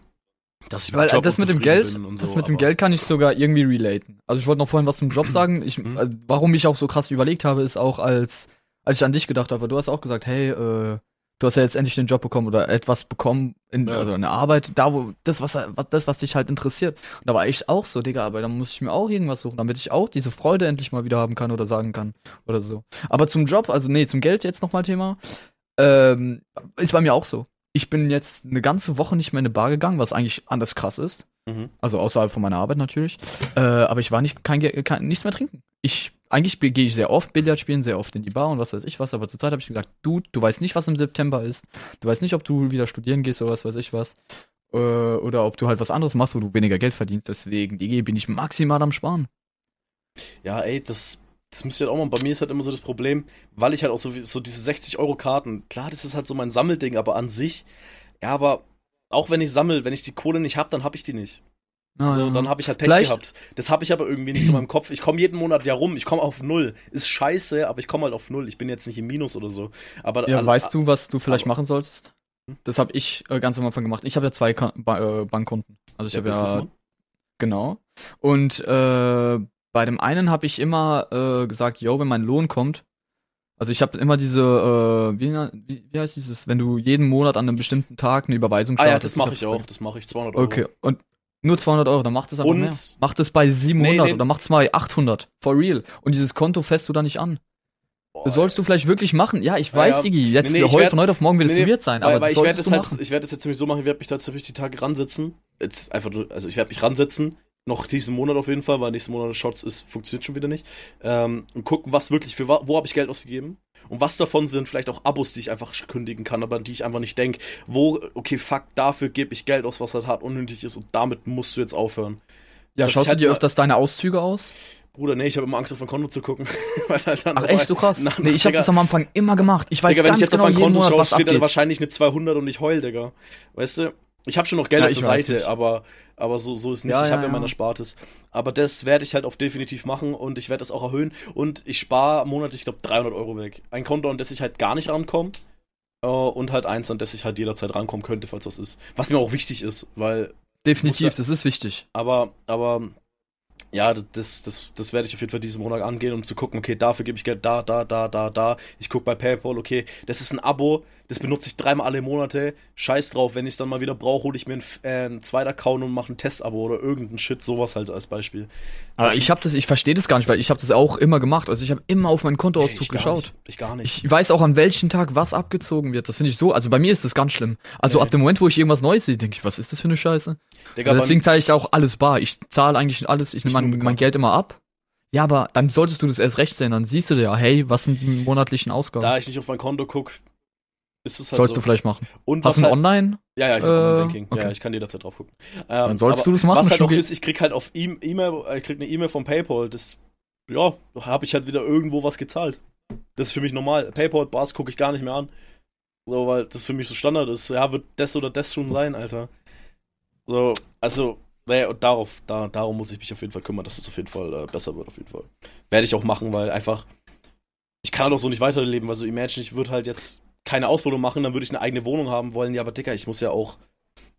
Dass ich Weil Job das mit dem Geld, und das so, mit dem Geld kann ich sogar irgendwie relaten. Also ich wollte noch vorhin was zum Job sagen. Ich, Mhm. äh, warum ich auch so krass überlegt habe, ist auch als, als ich an dich gedacht habe. Du hast auch gesagt, hey, äh, du hast ja jetzt endlich den Job bekommen oder etwas bekommen, in, Ja. also eine Arbeit, da wo das was, was das was dich halt interessiert. Und da war ich auch so, Digga, aber dann muss ich mir auch irgendwas suchen, damit ich auch diese Freude endlich mal wieder haben kann oder sagen kann oder so. Aber zum Job, also nee, zum Geld jetzt nochmal Thema. Ähm, ist bei mir auch so. Ich bin jetzt eine ganze Woche nicht mehr in eine Bar gegangen, was eigentlich anders krass ist. Mhm. Also außerhalb von meiner Arbeit natürlich. Äh, aber ich war nicht kein, kein nichts mehr trinken. Ich eigentlich gehe ich sehr oft Billard spielen, sehr oft in die Bar und was weiß ich was. Aber zurzeit habe ich gesagt, du, du weißt nicht, was im September ist. Du weißt nicht, ob du wieder studieren gehst oder was weiß ich was. Äh, oder ob du halt was anderes machst, wo du weniger Geld verdienst. Deswegen, die bin ich maximal am Sparen. Ja, ey, das, das müsst ihr halt auch mal. Bei mir ist halt immer so das Problem, weil ich halt auch so, so diese 60-Euro-Karten, klar, das ist halt so mein Sammelding, aber an sich, ja, aber auch wenn ich sammel, wenn ich die Kohle nicht hab, dann hab ich die nicht. Ah, So, ja. dann habe ich halt Pech Vielleicht- gehabt. Das habe ich aber irgendwie nicht so in meinem Kopf. Ich komme jeden Monat ja rum. Ich komme auf null. Ist scheiße, aber ich komme halt auf null. Ich bin jetzt nicht im Minus oder so. Aber Ja, al- weißt du, was du vielleicht machen solltest? Hm? Das habe ich äh, ganz am Anfang gemacht. Ich habe ja zwei Ka ba äh, Bankkonten. Also ich der habe ja Businessman? Genau. Und äh, bei dem einen habe ich immer äh, gesagt, yo, wenn mein Lohn kommt, Also ich habe immer diese, äh, wie, wie, wie heißt dieses, wenn du jeden Monat an einem bestimmten Tag eine Überweisung Ah ja, startest. das mache ich auch. Das mache ich 200 Euro. Okay, und nur 200 Euro, dann macht es einfach Und- mehr. Macht es bei 700 Nee, nee. oder macht es mal 800. For real. Und dieses Konto fässt du da nicht an. Boah, Das sollst du vielleicht wirklich machen. Ja, ich weiß, ja. Diggi, jetzt Nee, nee, heute, von heute auf morgen wird es Nee, weird sein, weil, aber weil das ich werde du halt, machen. ich werde es jetzt nämlich so machen, ich werde mich tatsächlich die Tage ransetzen. Jetzt einfach, also ich werde mich ransetzen, noch diesen Monat auf jeden Fall, weil nächsten Monat Shots ist, funktioniert schon wieder nicht. Ähm, und gucken, was wirklich für, wo habe ich Geld ausgegeben? Und was davon sind vielleicht auch Abos, die ich einfach kündigen kann, aber an die ich einfach nicht denke, wo, okay, fuck, dafür gebe ich Geld aus, was halt hart unnötig ist und damit musst du jetzt aufhören. Ja, dass schaust ich du halt dir öfters deine Auszüge aus? Bruder, nee, ich habe immer Angst, auf mein Konto zu gucken. Halt Ach echt, so krass? nach- nee, ich habe das am Anfang immer gemacht. Ich weiß Digga, wenn ganz ich jetzt genau auf mein Konto schaue, was steht da wahrscheinlich eine 200 und ich heul, Digga. Weißt du? Ich habe schon noch Geld Ja, auf der Seite, nicht. aber, aber so, so ist nicht. Ja, ich ja, habe ja meine Erspartes. Aber das werde ich halt auch definitiv machen und ich werde das auch erhöhen. Und ich spare monatlich, ich glaube, 300 Euro weg. Ein Konto, an das ich halt gar nicht rankomme. Äh, und halt eins, an das ich halt jederzeit rankommen könnte, falls was ist. Was mir auch wichtig ist, weil Definitiv, muss das ist wichtig. aber, aber ja, das, das, das werde ich auf jeden Fall diesen Monat angehen, um zu gucken, okay, dafür gebe ich Geld da, da, da, da, da. Ich gucke bei PayPal, okay, das ist ein Abo, das benutze ich dreimal alle Monate. Scheiß drauf, wenn ich es dann mal wieder brauche, hole ich mir einen, äh, einen zweiten Account und mache ein Testabo oder irgendein Shit, sowas halt als Beispiel. Aber Das- ich habe das, ich verstehe das gar nicht, weil ich habe das auch immer gemacht. Also ich habe immer auf meinen Kontoauszug gar geschaut. Nicht, ich gar nicht. Ich weiß auch, an welchem Tag was abgezogen wird. Das finde ich so. Also bei mir ist das ganz schlimm. Also Nee. ab dem Moment, wo ich irgendwas Neues sehe, denke ich, was ist das für eine Scheiße? Digga, Also deswegen zahle ich auch alles bar. Ich zahle eigentlich alles, ich nehme mein, mein. Geld immer ab. Ja, aber dann solltest du das erst recht sehen. Dann siehst du ja, hey, was sind die monatlichen Ausgaben? da ich nicht auf mein Konto gucke, ist es halt sollst so. du vielleicht machen. und Hast du halt, Online? Ja, ja, ich habe Äh, Online-Banking. Ja, okay. ich kann jederzeit drauf gucken. Ähm, Dann solltest du das machen, Was halt auch ist, ich krieg halt auf E- E-Mail, äh, ich krieg eine E-Mail von PayPal, das, ja, habe ich halt wieder irgendwo was gezahlt. Das ist für mich normal. PayPal, Bars gucke ich gar nicht mehr an. So, weil das für mich so Standard ist. Ja, wird das oder das schon sein, Alter. So, also, naja, und darauf, da, darum muss ich mich auf jeden Fall kümmern, dass es auf jeden Fall äh, besser wird, auf jeden Fall. Werde ich auch machen, weil einfach, ich kann auch so nicht weiterleben, weil so Imagine, ich würde halt jetzt keine Ausbildung machen, dann würde ich eine eigene Wohnung haben wollen, ja, aber Dicker, ich muss ja auch,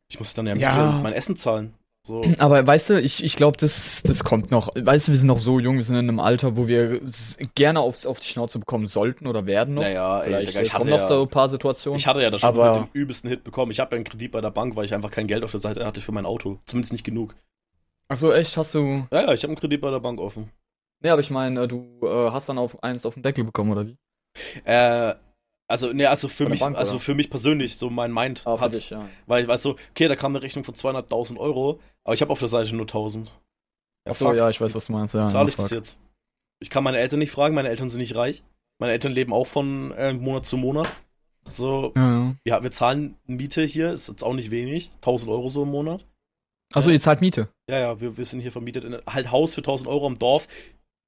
ich muss dann ja, Ja. mein Essen zahlen. So. Aber weißt du, ich, ich glaube, das, das kommt noch. Weißt du, wir sind noch so jung, wir sind in einem Alter, wo wir gerne aufs, auf die Schnauze bekommen sollten oder werden noch. Naja, ey, Vielleicht Digga, äh, ich hatte kommen noch ja, so ein paar Situationen. ich hatte ja das schon mit dem übelsten Hit bekommen. Ich habe ja einen Kredit bei der Bank, weil ich einfach kein Geld auf der Seite hatte für mein Auto. Zumindest nicht genug. Achso, echt? Hast du. Ja, ja, ich habe einen Kredit bei der Bank offen. Nee, aber ich meine, du äh, hast dann auf eins auf den Deckel bekommen, oder wie? Äh, also, ne, also für mich, Bank, also für mich persönlich, so mein Mind Ah, hat, dich, ja. weil ich weiß so, okay, da kam eine Rechnung von 200.000 Euro, aber ich habe auf der Seite nur 1000. Ja, Achso, ja, ich weiß, was du meinst. Ja, zahle ich das fuck. jetzt? Ich kann meine Eltern nicht fragen, meine Eltern sind nicht reich. Meine Eltern leben auch von äh, Monat zu Monat. So, Ja, ja. ja, wir zahlen Miete hier, ist jetzt auch nicht wenig, 1000 Euro so im Monat. Achso, ihr zahlt Miete. Ja, ja, wir, wir sind hier vermietet. In, halt Haus für 1000 Euro am Dorf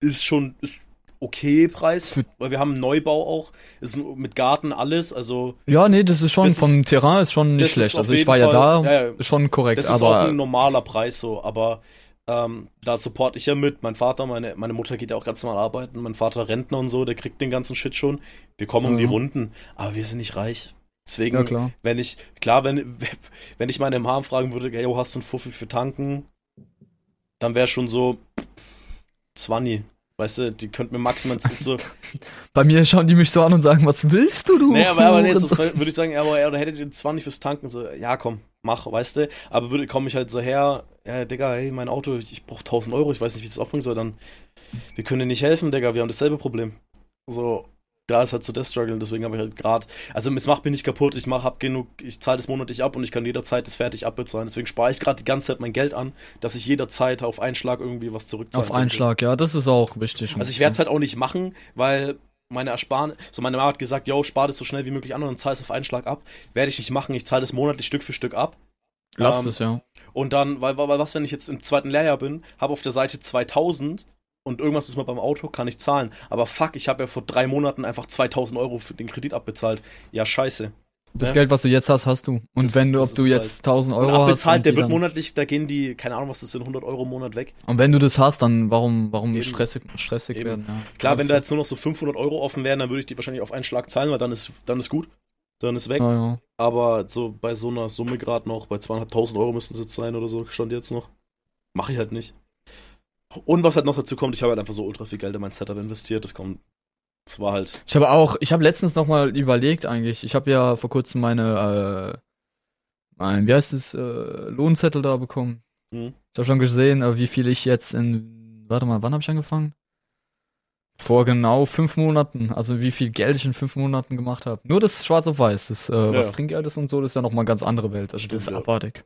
ist schon ist okay Preis, Für- weil wir haben einen Neubau auch, ist mit Garten alles, also Ja, nee, das ist schon Das vom ist- Terrain ist schon nicht schlecht. Also ich war ja Fall- da, ja, ja. ist schon korrekt, das ist auch aber ein normaler Preis so, aber ähm, da support ich ja mit. Mein Vater, meine, meine Mutter geht ja auch ganz normal arbeiten, mein Vater Rentner und so, der kriegt den ganzen Shit schon. Wir kommen um die Mhm. Runden, aber wir sind nicht reich. Deswegen, ja wenn ich, klar, wenn, wenn ich meine Mom fragen würde, hey, yo, hast du einen Fuffi für tanken? Dann wäre schon so 20. Weißt du, die könnten mir maximal so. Bei mir schauen die mich so an und sagen, was willst du, du? nee, aber, aber nee, jetzt das würde ich sagen, ja, aber ja, oder hättet ihr 20 fürs Tanken? So, ja, komm, mach, weißt du. Aber würde komme ich halt so her, ja, Digga, hey, mein Auto, ich, ich brauche 1000 Euro, ich weiß nicht, wie ich das aufbringen soll, dann, wir können dir nicht helfen, Digga, wir haben dasselbe Problem. So, da ist halt so der Struggle, deswegen habe ich halt gerade, also es macht mich nicht kaputt, ich mach, hab genug, ich zahle das monatlich ab und ich kann jederzeit das fertig abbezahlen, deswegen spare ich gerade die ganze Zeit mein Geld an, dass ich jederzeit auf einen Schlag irgendwie was zurückzahlen Auf einen könnte. Schlag, ja, das ist auch wichtig. Also ich werde es halt auch nicht machen, weil meine Ersparnis, so meine Mama hat gesagt, yo, spar das so schnell wie möglich an und zahl es auf einen Schlag ab. Werde ich nicht machen, ich zahle das monatlich Stück für Stück ab. Lass ähm, es, ja. Und dann, weil, weil was, wenn ich jetzt im zweiten Lehrjahr bin, habe auf der Seite 2000 und irgendwas ist mal beim Auto, kann ich zahlen. Aber fuck, ich habe ja vor drei Monaten einfach 2000 Euro für den Kredit abbezahlt. Ja, scheiße. Das ja. Geld, was du jetzt hast, hast du. Und Das- wenn du, ob du jetzt 1000 Euro Und hast. abbezahlt, der wird monatlich, da gehen die, keine Ahnung, was das sind, 100 Euro im Monat weg. Und wenn du das hast, dann warum, warum Eben. stressig, stressig Eben. werden? Ja. Klar, wenn da jetzt nur noch so 500 Euro offen wären, dann würde ich die wahrscheinlich auf einen Schlag zahlen, weil dann ist, dann ist gut. Dann ist weg. ja, ja. Aber so bei so einer Summe gerade noch, bei 200.000 Euro müssten es jetzt sein oder so, stand jetzt noch. Mache ich halt nicht. Und was halt noch dazu kommt, ich habe halt einfach so ultra viel Geld in mein Setup investiert. Das kommt Das war halt. Ich habe auch, ich habe letztens noch mal überlegt eigentlich. Ich habe ja vor kurzem meine, äh, mein, wie heißt es, äh, Lohnzettel da bekommen. Hm. Ich habe schon gesehen, äh, wie viel ich jetzt in, warte mal, wann habe ich angefangen? Vor genau fünf Monaten, also wie viel Geld ich in fünf Monaten gemacht habe. Nur das Schwarz auf Weiß, das, äh, was Ja. Trinkgeld ist und so, das ist ja noch mal eine ganz andere Welt. Also Stimmt, das ist ja. abartig.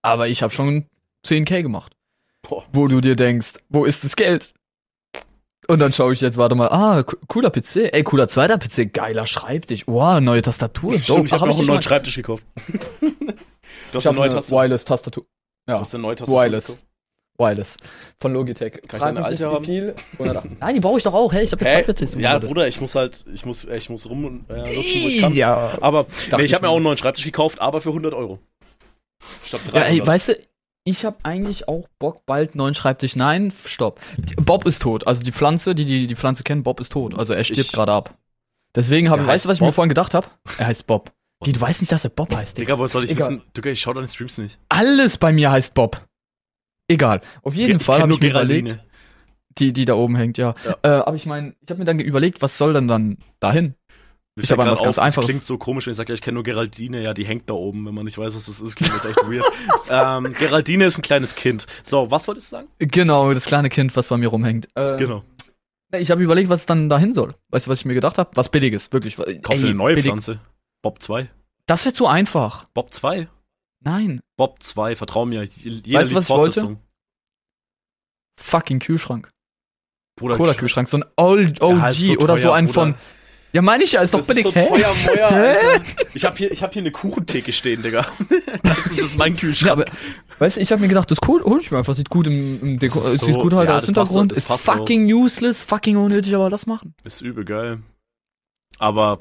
Aber ich habe schon 10k gemacht. Boah. Wo du dir denkst, wo ist das Geld? Und dann schaue ich jetzt, warte mal, ah, co- cooler PC, ey, cooler zweiter PC, geiler Schreibtisch, wow, neue Tastatur. Stimmt, ich habe noch dich einen neuen Schreibtisch gekauft. du hast Ich eine neue eine Tastatur. Wireless-Tastatur. Du Ja, hast eine neue Tastatur. Wireless. gekauft? Wireless. Von Logitech. Kann ich Frag deine mich alte haben? viel? 180. Nein, die brauche ich doch auch, hey, ich habe jetzt Hä? zwei PCs. Ja, Bruder, ich muss halt, ich muss, ich muss rum und äh, lutschen, wo ich kann. Ja. Aber nee, ich ich habe mir auch einen neuen Schreibtisch gekauft, aber für 100 Euro. Statt Ja, 300. ey, weißt du, ich habe eigentlich auch Bock, bald neuen Schreibtisch. Nein, stopp. Bob ist tot. Also die Pflanze, die die, die Pflanze kennen, Bob ist tot. Also er stirbt gerade ab. Deswegen habe ich, weißt du, was heißt ich mir Bob? vorhin gedacht habe? Er heißt Bob. Die, du weißt nicht, dass er Bob heißt, Digga. Digga, woher soll ich Egal. wissen? Digga, ich schau deine Streams nicht. Alles bei mir heißt Bob. Egal. Auf jeden ich Fall habe ich mir überlegt, die, die da oben hängt, ja. Ja. Äh, aber ich meine, ich habe mir dann überlegt, was soll denn dann dahin? Mir Ich fällt hab an grad was ganz Einfaches. Das klingt so komisch, wenn ich sage, ja, ich kenne nur Geraldine, ja, die hängt da oben. Wenn man nicht weiß, was das ist, klingt das echt weird. ähm, Geraldine ist ein kleines Kind. So, was wolltest du sagen? Genau, das kleine Kind, was bei mir rumhängt. Äh, Genau. Ich habe überlegt, was dann dahin soll. Weißt du, was ich mir gedacht habe? Was billiges, wirklich. Kaufst du eine neue billig. Pflanze? Bob 2? Das wäre zu einfach. Bob 2? Nein. Bob 2, vertrau mir. Jeder Weißt du, was ich wollte? Fucking Kühlschrank. Bruder, Cola-Kühlschrank. So ein OG Ja, so oder so ein Bruder. von. Ja, meine ich ja, ist doch Das billig. ist so Hä? teuer, Moja, Alter. Ich hab hier, ich hab hier eine Kuchentheke stehen, Digga. Das ist, das ist mein Ja, Kühlschrank. aber, weißt du, ich habe mir gedacht, das ist cool, hol ich mir einfach, sieht gut im, im Deko, Das ist sieht so- gut halt ja, als Hintergrund, das ist fucking useless, fucking unnötig, aber das machen. ist übel geil. Aber,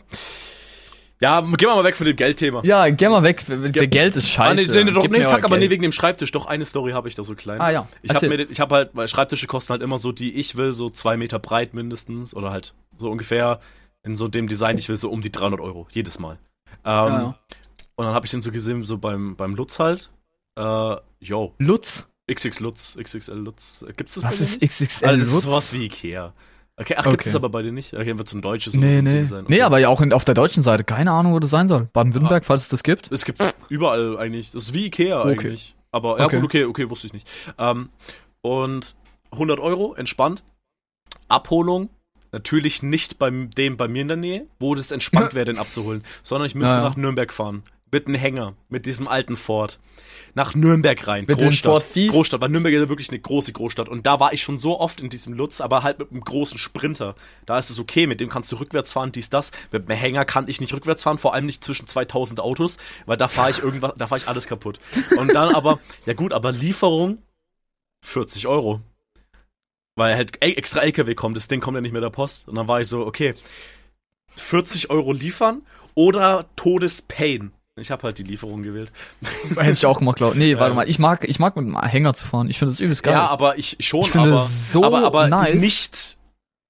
ja, geh mal weg von dem Geldthema. Ja, geh mal weg, der Geld ist scheiße. Ah, nee, nee, nee, doch, nee, fuck, aber nee, wegen dem Schreibtisch. Doch, eine Story habe ich da so klein. Ah ja, Ich habe habe halt, weil Schreibtische kosten halt immer so, die ich will, so zwei Meter breit mindestens oder halt so ungefähr in so dem Design, ich will so um die 300 Euro jedes Mal. Ähm, Ja. Und dann habe ich den so gesehen, so beim beim Lutz halt. Äh, yo, Lutz? XX Lutz, XXL Lutz. Gibt's das Was bei ist? XXL Also, das ist Lutz? sowas wie Ikea. Okay, ach, gibt es Okay. aber bei dir nicht? Okay, wird es ein deutsches Nee, so nee. Ding sein. Nee, Okay. aber ja auch in, auf der deutschen Seite. Keine Ahnung, wo das sein soll. Baden-Württemberg, falls es das gibt. Es gibt überall eigentlich. Das ist wie Ikea Okay. eigentlich. Aber ja Okay. gut, okay, okay, wusste ich nicht. Ähm, und 100 Euro, entspannt. Abholung, natürlich nicht beim dem bei mir in der Nähe, wo das entspannt wäre, den abzuholen, sondern ich müsste Ja, ja. nach Nürnberg fahren. Mit einem Hänger, mit diesem alten Ford. Nach Nürnberg rein, Mit Großstadt. Ford Fies? Großstadt, weil Nürnberg ist ja wirklich eine große Großstadt. Und da war ich schon so oft in diesem Lutz, aber halt mit einem großen Sprinter. Da ist es okay, mit dem kannst du rückwärts fahren, dies, das. Mit einem Hänger kann ich nicht rückwärts fahren, vor allem nicht zwischen 2000 Autos, weil da fahre ich irgendwas, da fahre ich alles kaputt. Und dann aber, ja gut, aber Lieferung 40 Euro. Weil halt extra LKW kommt, das Ding kommt ja nicht mehr der Post. Und dann war ich so, okay, 40 Euro liefern oder Todespain. Ich habe halt die Lieferung gewählt. Hätte ich auch gemacht, glaube Nee, warte Ähm. mal. Ich mag, ich mag mit einem Hänger zu fahren. Ich finde das übelst geil. Ja, aber ich schon, Ich aber, so aber, aber nice. nicht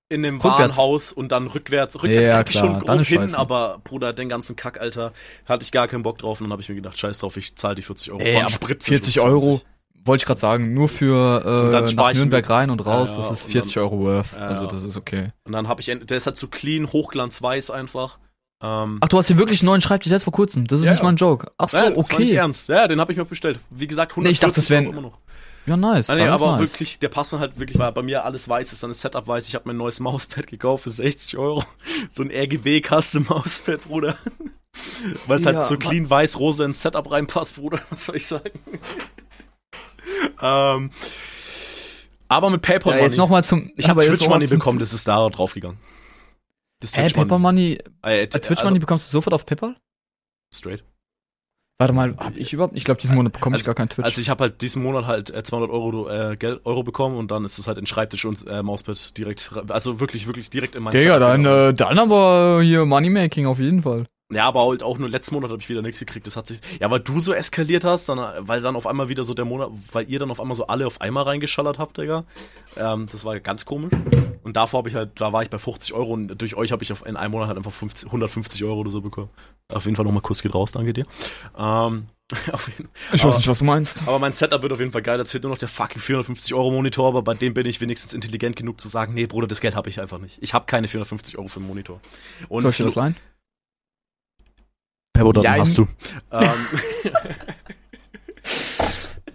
in dem Rückwärts. Warenhaus und dann rückwärts. Rückwärts Ja, krieg ich schon grob hin, scheiße. aber Bruder, den ganzen Kack, Alter, hatte ich gar keinen Bock drauf und dann habe ich mir gedacht, scheiß drauf, ich zahle die 40 Euro. Ey, Sprit sind 40 schon Euro, 20. wollte ich gerade sagen, nur für dann äh, nach Nürnberg rein und raus, Ja, das ist und 40 Euro worth. Ja, also das ist okay. Und dann habe ich, der ist halt so clean, hochglanzweiß einfach. Ähm, Ach, du hast hier wirklich einen neuen Schreibtisch jetzt vor kurzem. Das ist Ja, nicht mal ein Joke. Ach so, ja, das war nicht okay. ernst. Ja, den habe ich mir bestellt. Wie gesagt, 140 Nee, ich dachte, das wären- immer noch. Ja, nice. Ah, nee, dann aber nice. wirklich, der passt dann halt wirklich, weil bei mir alles weiß ist, dann ist Setup weiß. Ich habe mir ein neues Mauspad gekauft für 60 Euro. So ein RGB Custom Mauspad, Bruder. Weil es Ja, halt so clean weiß rosa ins Setup reinpasst, Bruder. Was soll ich sagen? ähm, aber mit PayPal Ja, Money. jetzt nochmal zum. ich habe Twitch noch mal Money bekommen, das ist da draufgegangen. Das Hä, PayPal Money, Äh, äh, Twitch also, Money bekommst du sofort auf PayPal? Straight. Warte mal, hab ich überhaupt? Ich glaube, diesen Monat bekomme ich Also- gar kein Twitch. Also ich habe halt diesen Monat halt äh, 200 Euro äh, Geld, Euro bekommen und dann ist es halt in Schreibtisch und äh, Mauspad direkt, also wirklich, wirklich direkt in mein Digga, gegangen. äh, dann aber hier Moneymaking auf jeden Fall. Ja, aber halt auch nur letzten Monat habe ich wieder nichts gekriegt. Das hat sich, ja, weil du so eskaliert hast, dann, weil dann auf einmal wieder so der Monat, weil ihr dann auf einmal so alle auf einmal reingeschallert habt, Digga. Ähm, das war ganz komisch. Und davor habe ich halt, da war ich bei 50 Euro und durch euch habe ich auf, in einem Monat halt einfach 50, 150 Euro oder so bekommen. Auf jeden Fall nochmal Kuss geht raus, danke dir. Ähm, Ich Aber- weiß nicht, was du meinst. Aber mein Setup wird auf jeden Fall geil. Jetzt fehlt nur noch der fucking 450 Euro Monitor, aber bei dem bin ich wenigstens intelligent genug zu sagen, nee, Bruder, das Geld habe ich einfach nicht. Ich habe keine 450 Euro für einen Monitor. Und Soll ich dir das leihen? Pebodaten Jein. hast du. ähm,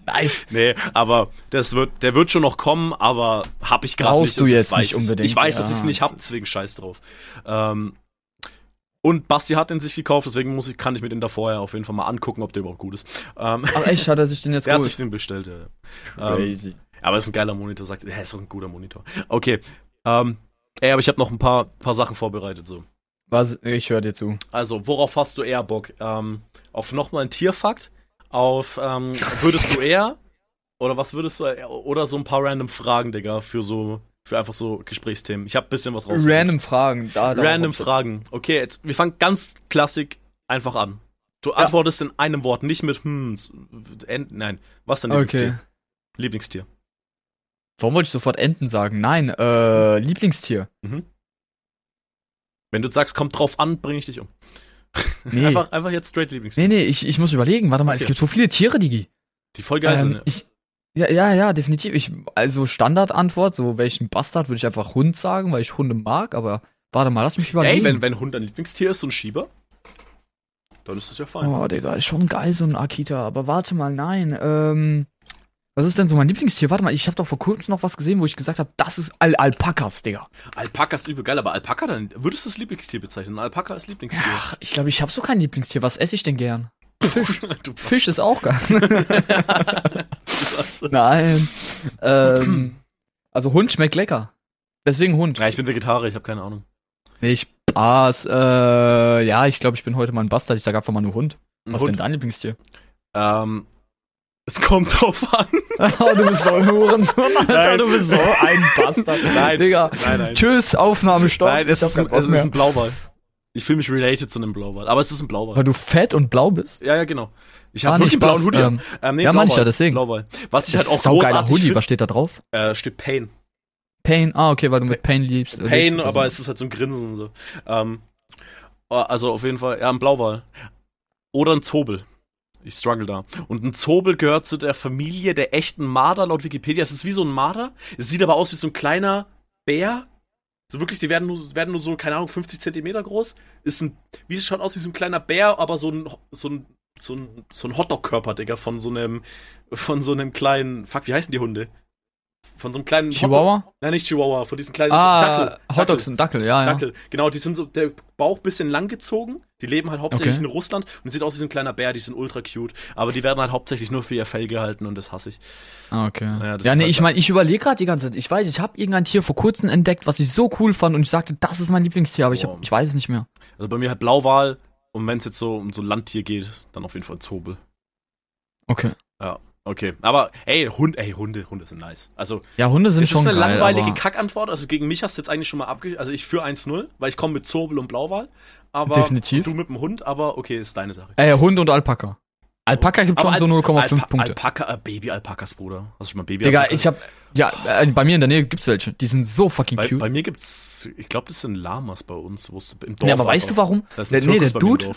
Nice. nee, aber das wird, der wird schon noch kommen, aber hab ich gerade nicht. du und das jetzt weiß nicht ich. unbedingt, Ich weiß, dass ja. ich es nicht hab, deswegen scheiß drauf. Ähm, und Basti hat den sich gekauft, deswegen muss ich, kann ich mir den da vorher auf jeden Fall mal angucken, ob der überhaupt gut ist. Ähm, Ach echt, hat er sich den jetzt der hat geholt? sich den bestellt, ja. ja. Ähm, Crazy. Aber ist ein geiler Monitor, sagt er. ist auch ein guter Monitor. Okay. Ähm, ey, aber ich habe noch ein paar, paar Sachen vorbereitet. So. Was, ich höre dir zu. Also, worauf hast du eher Bock? Ähm, auf nochmal ein Tierfakt? Auf, ähm, würdest du eher? Oder was würdest du eher? Oder so ein paar random Fragen, Digga, für so, für einfach so Gesprächsthemen. Ich habe ein bisschen was raus. Random Fragen. Da, da Random Fragen. Okay, jetzt, wir fangen ganz klassik einfach an. Du antwortest in einem Wort, nicht mit hm, end, nein. Was denn Okay. Lieblingstier? Lieblingstier. Warum wollte ich sofort Enten sagen? Nein, äh, Lieblingstier. Wenn du sagst, kommt drauf an, bringe ich dich um. Nee. Einfach, einfach jetzt straight Lieblingstier. Nee, nee, ich, ich muss überlegen. Warte mal, es Okay. gibt so viele Tiere, Digi. Die voll geil sind. Ähm, ich, ja, ja, ja, definitiv. Ich, also Standardantwort, so welchen Bastard würde ich einfach Hund sagen, weil ich Hunde mag, aber warte mal, lass mich überlegen. Ey, wenn, wenn Hund dein Lieblingstier ist, so ein Schieber, dann ist das ja fein. Oh, Digga, ist schon geil, so ein Akita. Aber warte mal, nein. Ähm, was ist denn so mein Lieblingstier? Warte mal, ich habe doch vor kurzem noch was gesehen, wo ich gesagt habe, das ist Al Alpakas, Digga. Alpaka ist übel geil, aber Alpaka dann, würdest du das Lieblingstier bezeichnen? Alpaka ist Lieblingstier. Ach, ich glaube, ich habe so kein Lieblingstier. Was esse ich denn gern? Fisch. du Fisch ist auch geil. Nein. ähm, also Hund schmeckt lecker. Deswegen Hund. Ja, ich bin Vegetarier, ich habe keine Ahnung. Nee, Spaß. Äh, ja, ich glaube, ich bin heute mal ein Bastard. Ich sage einfach mal nur Hund. Ein Was ist denn Hund? dein Lieblingstier? Ähm, es kommt drauf an. Oh, du bist so ein Hurensohn, Alter. Nein. Du bist so ein Bastard. Nein. Digga. Nein, nein. Tschüss, Aufnahme, stopp. Nein, es ist, ein, es ist ein Blauwal. Ich fühle mich related zu einem Blauwal, aber es ist ein Blauwal. Weil du fett und blau bist? Ja, ja, genau. Ich Ah, habe nee, wirklich einen blauen Hoodie. ähm, ähm, nee, ja, manche, Blauwal. deswegen. Blauwal. Was ich halt auch großartig Hoodie. Was steht da drauf? äh, steht Pain. Pain. Ah, okay, weil du mit Pain liebst. äh, Pain, oder aber so. es ist halt so ein Grinsen und so. Ähm, also auf jeden Fall, ja, ein Blauwal. Oder ein Zobel. Ich struggle da. Und ein Zobel gehört zu der Familie der echten Marder laut Wikipedia. Es ist wie so ein Marder. Es sieht aber aus wie so ein kleiner Bär. So wirklich, die werden nur, werden nur so, keine Ahnung, 50 Zentimeter groß. Ist ein, wie es schaut aus wie so ein kleiner Bär, aber so ein, so ein, so ein, so ein Hotdog-Körper, Digga, von so einem, von so einem kleinen, fuck, wie heißen die Hunde? Von so einem kleinen Chihuahua? Nein, nicht Chihuahua, von diesen kleinen Ah, Dackel. Hotdogs und Dackel, ja, ja. Dackel. Genau, die sind so, der Bauch bisschen langgezogen. Die leben halt hauptsächlich Okay. in Russland und sieht aus wie so ein kleiner Bär, die sind ultra cute. Aber die werden halt hauptsächlich nur für ihr Fell gehalten und das hasse ich. Ah, okay. Ja, Ja, nee, halt- ich meine, ich überlege gerade die ganze Zeit. Ich weiß, ich habe irgendein Tier vor kurzem entdeckt, was ich so cool fand und ich sagte, das ist mein Lieblingstier, aber ich, hab, ich weiß es nicht mehr. Also bei mir halt Blauwal und wenn es jetzt so um so Landtier geht, dann auf jeden Fall Zobel. Okay. Okay, aber ey, Hund, ey, Hunde, Hunde sind nice. Also, Ja, Hunde sind schon ist eine geil, langweilige Kackantwort. Also gegen mich hast du jetzt eigentlich schon mal abge... Also ich führe 1-0, weil ich komme mit Zobel und Blauwal. Aber Definitiv. du mit dem Hund, aber okay, ist deine Sache. Äh, Hund und Alpaka. Alpaka gibt schon Aber so Al- 0,5 Alpa Punkte. Alpaka, äh, Baby-Alpakas, Bruder. Hast du schon mal baby Digga, ich hab, ja, äh, bei mir in der Nähe gibt's welche. Die sind so fucking Bei, cute. bei mir gibt's, ich glaube, das sind Lamas bei uns, wo es im Dorf nee, aber weißt du warum? Da ist Der, ein nee, Zirkus der mir im Dude.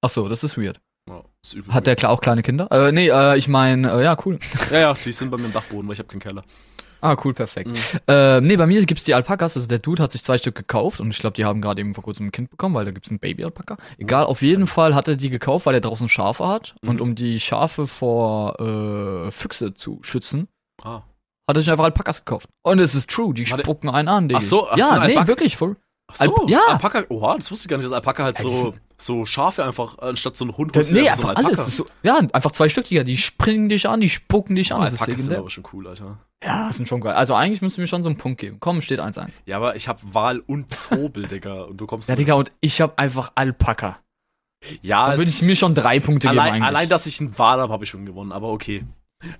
Ach so, das ist weird. Ja, Hat der klar auch kleine Kinder? Äh, nee, äh, ich meine, äh, ja, cool. Ja, ja, die sind bei mir im Dachboden, weil ich habe keinen Keller. Ah, cool, perfekt. Mhm. Äh, nee, bei mir gibt's die Alpakas, also der Dude hat sich zwei Stück gekauft und ich glaube, die haben gerade eben vor kurzem ein Kind bekommen, weil da gibt's ein Baby-Alpaka. Egal, auf jeden Fall hat er die gekauft, weil er draußen Schafe hat Mhm. und um die Schafe vor äh, Füchse zu schützen, Ah. hat er sich einfach Alpakas gekauft. Und es ist true, die Warte. spucken einen an, Digga. Ach so, ach ja, so, nee, wirklich, voll. Ach so, Alp- ja. Alpaka, oha, das wusste ich gar nicht, dass Alpaka halt die so, so Schafe einfach, anstatt so ein Hund, Der, holst nee, dir so einfach einen alles. Ist so, ja, einfach zwei Stück, Digga. Die springen dich an, die spucken dich an. Ah, Das ist Alpakas sind legendär. aber schon cool, Alter. Ja, das sind schon geil. Also eigentlich müsst ihr mir schon so einen Punkt geben. Komm, steht 1-1. Ja, aber ich habe Wal und Zobel, Digga, und du kommst Ja, Digga, und ich hab einfach Alpaka. ja, Da würde ich mir schon drei Punkte allein, geben eigentlich. allein, dass ich einen Wal habe, habe ich schon gewonnen, aber okay.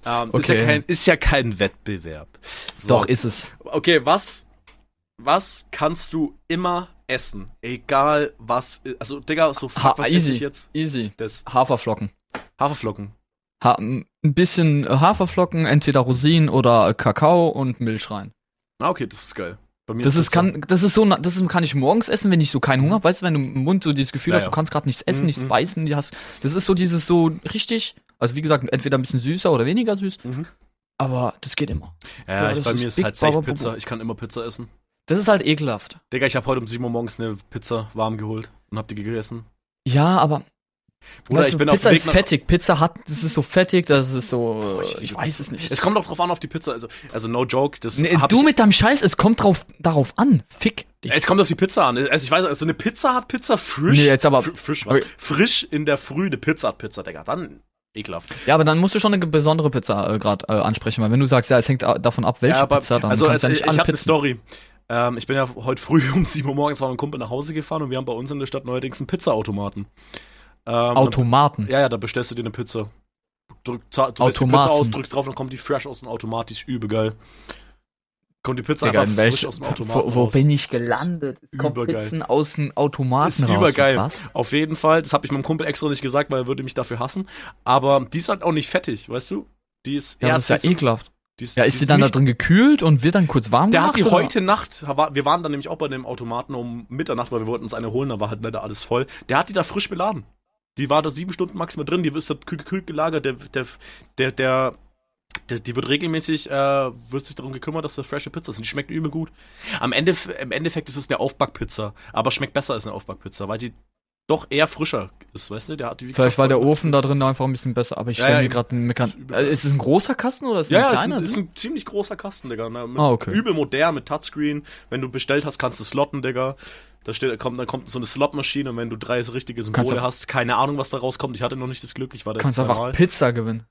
Ähm, Ist, Okay. ja kein, ist ja kein Wettbewerb. So. Doch, ist es. Okay, was, was kannst du immer essen? Egal was, also Digga, so Ha fuck, was esse easy. ich jetzt? Easy. Das Haferflocken. Haferflocken. Ha ein bisschen äh, Haferflocken, entweder Rosinen oder Kakao und Milch rein. Ah, okay, das ist geil. Das ist, kann, das ist so, das ist, kann ich morgens essen, wenn ich so keinen Hunger habe. Weißt du, wenn du im Mund so dieses Gefühl Ja, hast, du kannst gerade nichts essen, Mhm, nichts mhm. beißen, die hast, das ist so dieses so richtig, also wie gesagt, entweder ein bisschen süßer oder weniger süß, Mhm. aber das geht immer. Ja, Ja, ich, bei ist mir ist Big halt safe. Pizza. Ich kann immer Pizza essen. Das ist halt ekelhaft. Digga, ich habe heute um 7 Uhr morgens eine Pizza warm geholt und hab die gegessen. Ja, aber Bruder, weißt ich du, bin auf Pizza dem ist Weg nach, fettig. Pizza hat, das ist so fettig, das ist so, ich ich, liebe weiß es nicht. Es kommt auch drauf an auf die Pizza. Also, also no joke. Das Nee, hab du ich, mit deinem Scheiß, es kommt drauf, darauf an. Fick dich. Es kommt auf die Pizza an. Also ich weiß, also eine Pizza hat Pizza frisch. Nee, jetzt aber- Fr- frisch was? Okay. Frisch in der Früh eine Pizza hat Pizza, Digga. Dann ekelhaft. Ja, aber dann musst du schon eine besondere Pizza äh, gerade äh, ansprechen, weil wenn du sagst, ja, es hängt äh, davon ab, welche Ja, aber- Pizza, dann also, kannst also du ja ich, nicht alle ich habe eine Pizzen. Story. Ähm, ich bin ja heute früh um 7 Uhr morgens war mein Kumpel nach Hause gefahren und wir haben bei uns in der Stadt neuerdings einen Pizzaautomaten. Ähm, Automaten. Ja, ja, da bestellst du dir eine Pizza. Drück, za- du lässt die Automaten. Pizza aus, drückst drauf, dann kommt die fresh aus dem Automat, die ist übel geil. Kommt die Pizza Digga, einfach in frisch aus dem Automaten wo, wo raus. bin ich gelandet? Kommt Übergeil. Pizzen aus dem Automaten Ist raus. übergeil. Auf jeden Fall, das habe ich meinem Kumpel extra nicht gesagt, weil er würde mich dafür hassen. Aber die ist halt auch nicht fettig, weißt du? Die ist Ja, das ist ja ekelhaft. Die ist, Ja, ist sie dann da drin gekühlt und wird dann kurz warm Der gemacht? hat die oder? heute Nacht, wir waren dann nämlich auch bei dem Automaten um Mitternacht, weil wir wollten uns eine holen, da war halt leider alles voll. Der hat die da frisch beladen. Die war da sieben Stunden maximal drin, die ist da kühl, kühl gelagert, der, der, der, der, der, die wird regelmäßig, äh, wird sich darum gekümmert, dass da frische Pizza ist. Und die schmeckt übel gut. Am Ende, im Endeffekt ist es eine Aufbackpizza, aber schmeckt besser als eine Aufbackpizza, weil sie doch eher frischer ist, weißt du? Der hat wie Vielleicht gesagt, war der Ofen da drin einfach ein bisschen besser, aber ich stelle ja, mir gerade einen Mekan äh, Ist es ein großer Kasten oder ist es Ja, ein ja, ist kleiner? ein, ist ein ziemlich großer Kasten, Digga. Ne? Mit Ah, okay. Übel modern mit Touchscreen. Wenn du bestellt hast, kannst du slotten, Digga. Da steht, kommt, dann kommt so eine Slotmaschine und wenn du drei richtige Kannst Symbole du- hast, keine Ahnung, was da rauskommt. Ich hatte noch nicht das Glück, ich war da kannst einfach. Pizza gewinnen.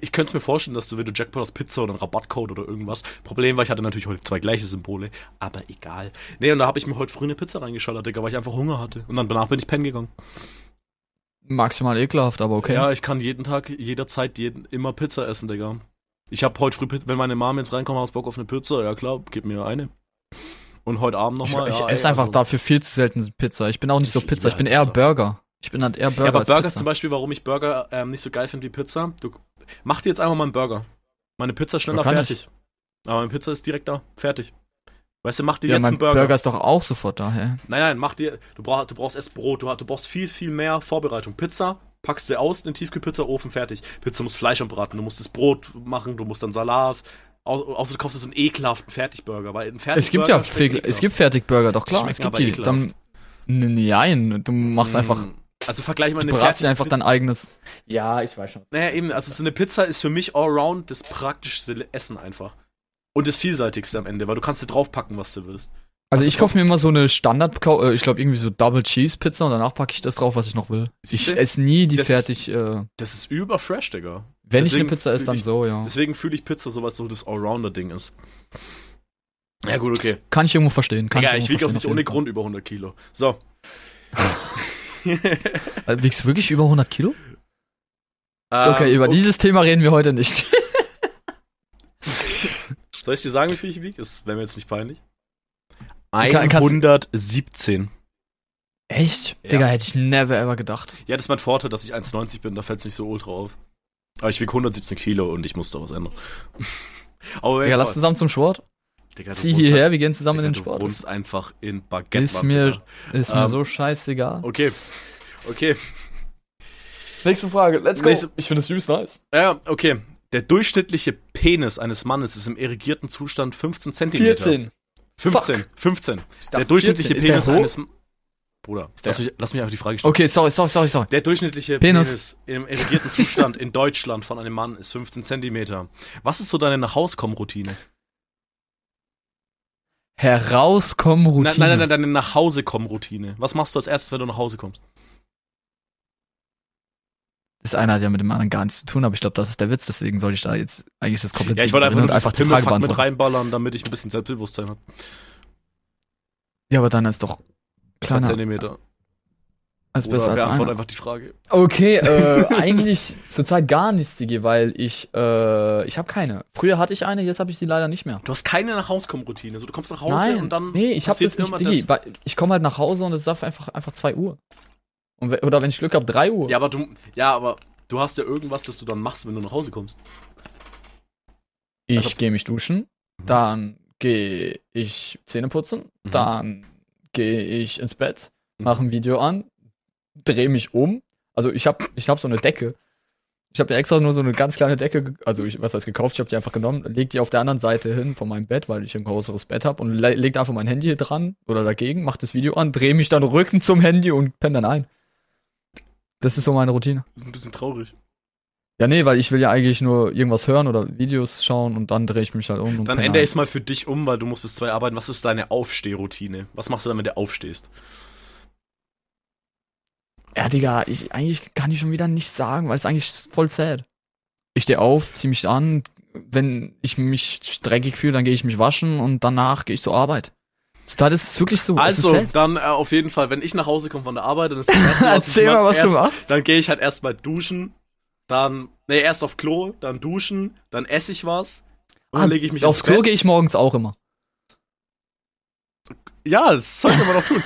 Ich könnte es mir vorstellen, dass du, wenn du Jackpot hast, Pizza oder einen Rabattcode oder irgendwas. Problem war, ich hatte natürlich heute zwei gleiche Symbole, aber egal. Nee, und da habe ich mir heute früh eine Pizza reingeschallert, Digga, weil ich einfach Hunger hatte. Und dann danach bin ich pennen gegangen. Maximal ekelhaft, aber okay. Ja, ich kann jeden Tag, jederzeit, jeden, immer Pizza essen, Digga. Ich habe heute früh, Pizza- wenn meine Mom jetzt reinkommt, hast Bock auf eine Pizza, ja klar, gib mir eine. Und heute Abend ich nochmal. ich ja, esse ey, einfach also- dafür viel zu selten Pizza. Ich bin auch nicht so Ich Pizza, ich bin eher Pizza. Burger. Ich bin halt eher Burger Ja, aber Burger zum Beispiel, warum ich Burger ähm, nicht so geil finde wie Pizza. Du, mach dir jetzt einfach mal einen Burger. Meine Pizza ist schneller fertig. Aber meine Pizza ist direkt da, fertig. Weißt du, mach dir ja, jetzt einen Burger. Burger ist doch auch sofort da, hä? Nein, nein, mach dir, du brauchst, du brauchst erst Brot, du, du brauchst viel, viel mehr Vorbereitung. Pizza, packst sie aus, in den Tiefkühlpizza, Ofen, fertig. Pizza muss Fleisch anbraten, du musst das Brot machen, du musst dann Salat. Au, außer du kaufst jetzt so einen ekelhaften Fertigburger, weil ein Es Fertigburger gibt ja es ekelhaft. gibt Fertigburger, doch klar. Es gibt die. Dann, nein, du machst einfach, Mm, Also vergleich mal du eine bratst dir Fertig- einfach dein eigenes. Ja, ich weiß schon. Naja, eben, also so eine Pizza ist für mich allround das praktischste Essen einfach. Und das vielseitigste am Ende, weil du kannst dir draufpacken, was du willst. Also Also ich kaufe mir immer so eine Standard, äh, ich glaube irgendwie so Double Cheese Pizza und danach packe ich das drauf, was ich noch will. Ich esse nie die Das- fertig. Äh, Das ist überfresh, Digga. wenn ich Deswegen eine Pizza esse, dann ich- so, ja. Deswegen fühle ich Pizza so, was so das Allrounder-Ding ist. Ja, gut, okay. Kann ich irgendwo verstehen. Kann Digga, ich, ich wiege auch nicht ohne Grund über 100 Kilo. So. Äh, Wiegst du wirklich über 100 Kilo? Ähm, Okay, über oh, dieses Thema reden wir heute nicht. Soll ich dir sagen, wie viel ich wiege? Das wäre mir jetzt nicht peinlich. Kann- kannst- 117. Echt? Ja. Digga, hätte ich never ever gedacht. Ja, das ist mein Vorteil, dass ich 1,90 bin, da fällt es nicht so ultra auf. Aber ich wiege 117 Kilo und ich muss da was ändern. Aber Digga, lass zusammen zum Sport. Digga, du Zieh hierher, halt- wir gehen zusammen Digga, in den du Sport. wohnst einfach in Baguette. Ist mir, ist mir Ähm, so scheißegal. Okay. Okay. Nächste Frage, let's go. Nächste- Ich finde es übelst nice. Ja, okay. Der durchschnittliche Penis eines Mannes ist im irrigierten Zustand 15 Zentimeter. 14. 15. 15. Der durchschnittliche 14. Ist der Penis so? eines. Bruder, der- lass mich, lass mich einfach die Frage stellen. Okay, sorry, sorry, sorry, sorry. Der durchschnittliche Penis. Penis. im irrigierten Zustand in Deutschland von einem Mann ist 15 Zentimeter. Was ist so deine Nachhauskomm-Routine? Herauskommen Nein, Routine. nein, nein, deine Nachhausekommen-Routine. Was machst du als erstes, wenn du nach Hause kommst? Das eine hat ja mit dem anderen gar nichts zu tun, aber ich glaube, das ist der Witz, deswegen sollte ich da jetzt eigentlich das komplett Ja, ich wollte einfach, nur einfach die Frage Pimmelfakt mit reinballern, damit ich ein bisschen Selbstbewusstsein habe. Ja, aber dann ist doch kleiner Zentimeter. Als Oder besser als einer. einfach die Frage. Okay, äh, eigentlich zurzeit gar nichts, Digi, weil ich, äh, ich habe keine. Früher hatte ich eine, jetzt habe ich sie leider nicht mehr. Du hast keine Nachhauskomm-Routine. Also du kommst nach Hause Nein, und dann. nee, ich habe passiert das nicht, Digi, das. weil ich komme halt nach Hause und es ist einfach, einfach 2 Uhr. Und, oder wenn ich Glück habe, 3 Uhr. Ja, aber du, ja, aber du hast ja irgendwas, das du dann machst, wenn du nach Hause kommst. ich also- gehe mich duschen, dann gehe ich Zähne putzen, Mhm. dann gehe ich ins Bett, Mhm. mache ein Video an, drehe mich um. Also ich habe ich hab so eine Decke. Ich habe extra nur so eine ganz kleine Decke, also ich, was heißt gekauft, ich habe die einfach genommen, leg die auf der anderen Seite hin von meinem Bett, weil ich ein größeres Bett habe und le leg einfach mein Handy hier dran oder dagegen, mach das Video an, drehe mich dann Rücken zum Handy und penne dann ein. Das ist so meine Routine. Das ist ein bisschen traurig. Ja, nee, weil ich will ja eigentlich nur irgendwas hören oder Videos schauen und dann drehe ich mich halt um. Dann ändere ich es mal für dich um, weil du musst bis zwei arbeiten. Was ist deine Aufstehroutine? Was machst du dann, wenn du aufstehst? Ja, Digga, ich, eigentlich kann ich schon wieder nichts sagen, weil es eigentlich voll sad. Ich stehe auf, zieh mich an, wenn ich mich dreckig fühle, dann gehe ich mich waschen und danach gehe ich zur Arbeit. Zurzeit ist wirklich so. Also, dann äh, auf jeden Fall, wenn ich nach Hause komme von der Arbeit, dann ist das erste, was Erzähl mal, was du erst, machst. Dann gehe ich halt erstmal duschen, dann, nee, erst auf Klo, dann duschen, dann esse ich was und dann Ah, lege ich mich Aufs Klo gehe ich morgens auch immer. Ja, das sollte man doch tun.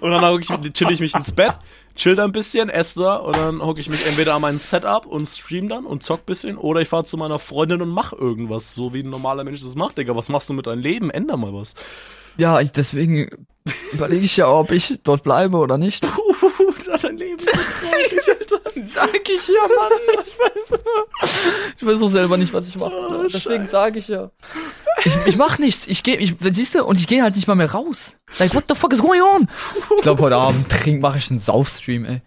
und dann hocke ich mich, chill ich mich ins Bett, chill da ein bisschen, esse da und dann hocke ich mich entweder an mein Setup und stream dann und zock bisschen oder ich fahre zu meiner Freundin und mach irgendwas, so wie ein normaler Mensch das macht, Digga. Was machst du mit deinem Leben? Änder mal was. Ja, ich, deswegen überlege ich ja, ob ich dort bleibe oder nicht. Puh, dein Leben ist so traurig, Alter. Sag ich ja, Mann. Ich weiß, ich weiß auch selber nicht, was ich mache. Oh, Deswegen sage ich ja. Ich, ich mach nichts. Ich gehe, ich, siehst du, und ich gehe halt nicht mal mehr raus. Like, what the fuck is going on? Ich glaube, heute Abend trink, mache ich einen Saufstream, ey.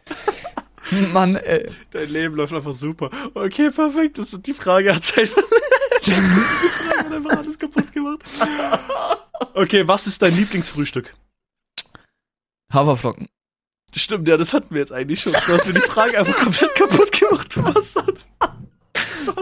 Mann, ey. Dein Leben läuft einfach super. Okay, perfekt. Das ist die Frage hat einfach, die Frage hat einfach alles kaputt gemacht. Okay, was ist dein Lieblingsfrühstück? Haferflocken. Stimmt, ja, das hatten wir jetzt eigentlich schon. Du hast mir die Frage einfach komplett kaputt gemacht, du Bastard.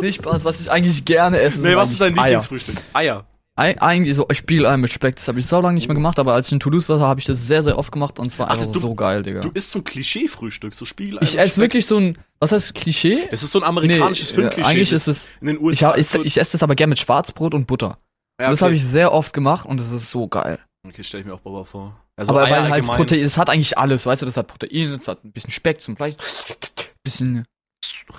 Nicht Spaß, was ich eigentlich gerne esse. Nee, was ist dein. Lieblingsfrühstück? Eier. Ei, eigentlich so Spiegelei mit Speck. Das habe ich so lange nicht mehr gemacht, aber als ich in Toulouse war, habe ich das sehr, sehr oft gemacht und es war Ach, einfach du- so geil, Digga. Du isst so ein Klischee-Frühstück, so Spiegelei. Ich esse wirklich so ein, was heißt Klischee? Es ist so ein amerikanisches Nee, Filmklischee. eigentlich ist es- in den Ich, USA. ich, so- ich esse das aber gerne mit Schwarzbrot und Butter. ja, Und das okay. habe ich sehr oft gemacht und das ist so geil. Okay, stell ich mir auch Baba vor. Also aber Eier weil halt. Protein, es hat eigentlich alles, weißt du, das hat Protein, es hat ein bisschen Speck zum Fleisch, bisschen.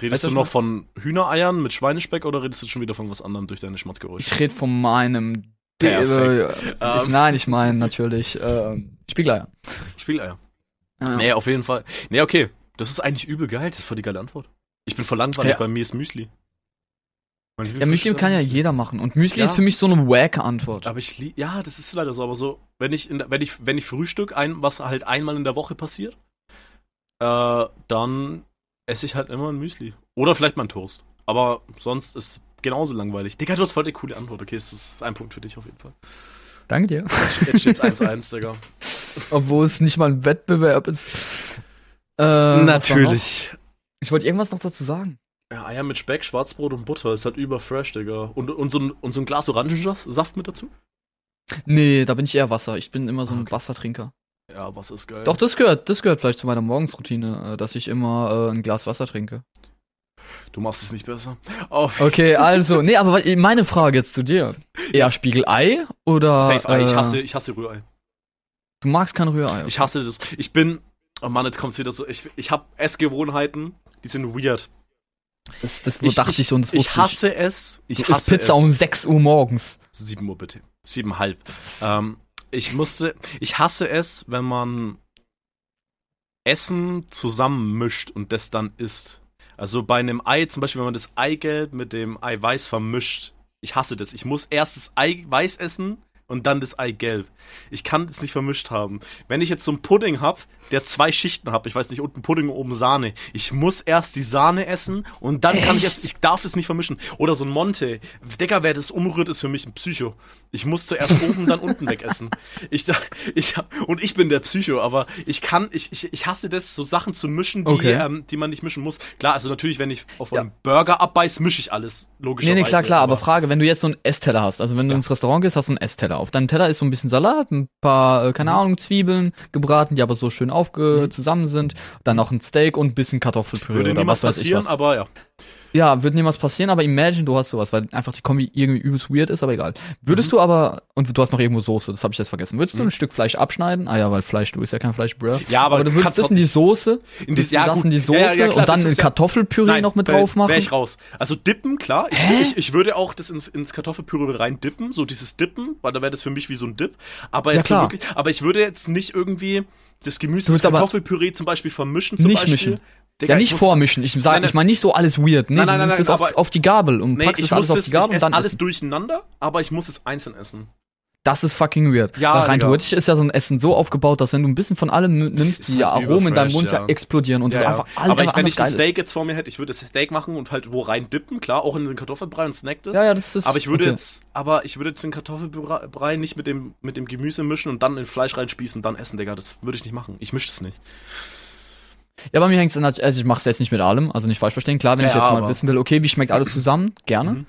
Redest Weißt du, du was noch von Hühnereiern mit Schweinespeck oder redest du schon wieder von was anderem durch deine Schmatzgeräusche? Ich rede von meinem. Perfekt. Äh, Ähm. ich, nein, ich meine natürlich ähm, Spiegeleier. Spiegeleier. Ja. Nee, auf jeden Fall. Nee, okay. Das ist eigentlich übel geil. Das ist voll die geile Antwort. Ich bin voll langweilig, Ja. bei mir ist Müsli. Ja, Müsli kann ja jeder machen und Müsli Ja. ist für mich so eine wack Antwort. Aber ich lieb, ja, das ist leider so, aber so, wenn ich, in, der- wenn ich, wenn ich Frühstück, ein, was halt einmal in der Woche passiert, äh, dann esse ich halt immer ein Müsli. Oder vielleicht mal einen Toast. Aber sonst ist genauso langweilig. Digga, du hast voll die coole Antwort. Okay, es ist ein Punkt für dich auf jeden Fall. Danke dir. Jetzt steht's 1-1, Digga. Obwohl es nicht mal ein Wettbewerb ist. Äh, noch? Ich wollte irgendwas noch dazu sagen. Ja, Eier mit Speck, Schwarzbrot und Butter. Ist halt überfresh, Digga. Und, und, so ein, und so ein Glas Orangensaft mit dazu? Nee, da bin ich eher Wasser. Ich bin immer so ein Okay. Wassertrinker. Ja, was ist geil. Doch, das gehört, das gehört vielleicht zu meiner Morgensroutine, äh, dass ich immer äh, ein Glas Wasser trinke. Du machst es nicht besser. Auf Okay, also, nee, aber meine Frage jetzt zu dir. Eher Spiegelei oder. Safe Ei. Ich äh, hasse, ich hasse Rührei. Du magst kein Rührei. Ich hasse das. Ich bin. Oh Mann, jetzt kommt's wieder so. Ich, ich habe Essgewohnheiten, die sind weird. Das, das Ich- dachte ich, uns Ich hasse es. Ich Du hasse Pizza es. um 6 Uhr morgens. 7 Uhr bitte. Siebenhalb. Ähm, ich musste. Ich hasse es, wenn man Essen zusammenmischt und das dann isst. Also bei einem Ei, zum Beispiel, wenn man das Eigelb mit dem Eiweiß vermischt. Ich hasse das. Ich muss erst das Eiweiß essen und dann das Eigelb. Ich kann das nicht vermischt haben. Wenn ich jetzt so einen Pudding hab, der zwei Schichten hat, ich weiß nicht, unten Pudding und oben Sahne. Ich muss erst die Sahne essen und dann kann ich Echt? jetzt, ich darf es nicht vermischen. Oder so ein Monte. Digga, wer das umrührt, ist für mich ein Psycho. Ich muss zuerst oben, dann unten wegessen. Ich, ich, und ich bin der Psycho, aber ich kann, ich, ich, ich hasse das, so Sachen zu mischen, die, Okay. ähm, die man nicht mischen muss. Klar, also natürlich, wenn ich auf Ja. einen Burger abbeiß, mische ich alles, Nee, logischerweise. nee, klar, klar, aber Frage, wenn du jetzt so einen Essteller hast, also wenn du Ja. ins Restaurant gehst, hast du einen Essteller. Auf deinem Teller ist so ein bisschen Salat, ein paar, äh, keine Mhm. Ahnung, Zwiebeln gebraten, die aber so schön aufge zusammen sind, dann noch ein Steak und ein bisschen Kartoffelpüree würde oder was weiß ich was. aber ja. Ja, wird niemals passieren, aber imagine, du hast sowas, weil einfach die Kombi irgendwie übelst weird ist, aber egal. Würdest Mhm. du aber, und du hast noch irgendwo Soße, das habe ich jetzt vergessen, würdest du Mhm. ein Stück Fleisch abschneiden? Ah ja, weil Fleisch, du isst ja kein Fleisch, bruh. Ja, aber Aber du würdest kannst das in die Soße, In die- ja, du das in die Soße ja, ja, klar, und dann das in ist ja- Kartoffelpüree noch mit drauf machen? Wär ich raus. Also dippen, klar. Ich, ich, ich würde auch das ins, ins Kartoffelpüree rein dippen, so dieses Dippen, weil da wäre das für mich wie so ein Dip. Aber jetzt so wirklich, aber ich würde jetzt nicht irgendwie das Gemüse Du aber Kartoffelpüree zum Beispiel vermischen zum nicht Beispiel. mischen. Digga, ja, ich nicht vormischen. Ich Nein, sage, nein. ich meine nicht so alles weird. Nee, Nein, nein, du nein, nimmst es nein, auf, aber- auf die Gabel und Nee, packst ich es alles auf es, die Gabel und dann alles essen. durcheinander, aber ich muss es einzeln essen. Das ist fucking weird. Ja, Weil rein theoretisch ist ja so ein Essen so aufgebaut, dass wenn du ein bisschen von allem nimmst, Ist die halt Aromen in deinem Mund ja. ja. explodieren und Ja, das ja. einfach alles aber ich, wenn ich ein Steak jetzt vor mir hätte, ich würde das Steak machen und halt wo rein dippen, klar, auch in den Kartoffelbrei und snack das. ist. Ja, ja, das ist. Aber ich würde okay. jetzt, aber ich würde jetzt den Kartoffelbrei nicht mit dem, mit dem Gemüse mischen und dann in Fleisch reinspießen und dann essen, Digga. Das würde ich nicht machen. Ich mische es nicht. Ja, bei mir hängt es also ich mache es jetzt nicht mit allem, also nicht falsch verstehen. Klar, wenn Ja, ich jetzt mal aber- wissen will, okay, wie schmeckt alles zusammen, gerne. Mhm.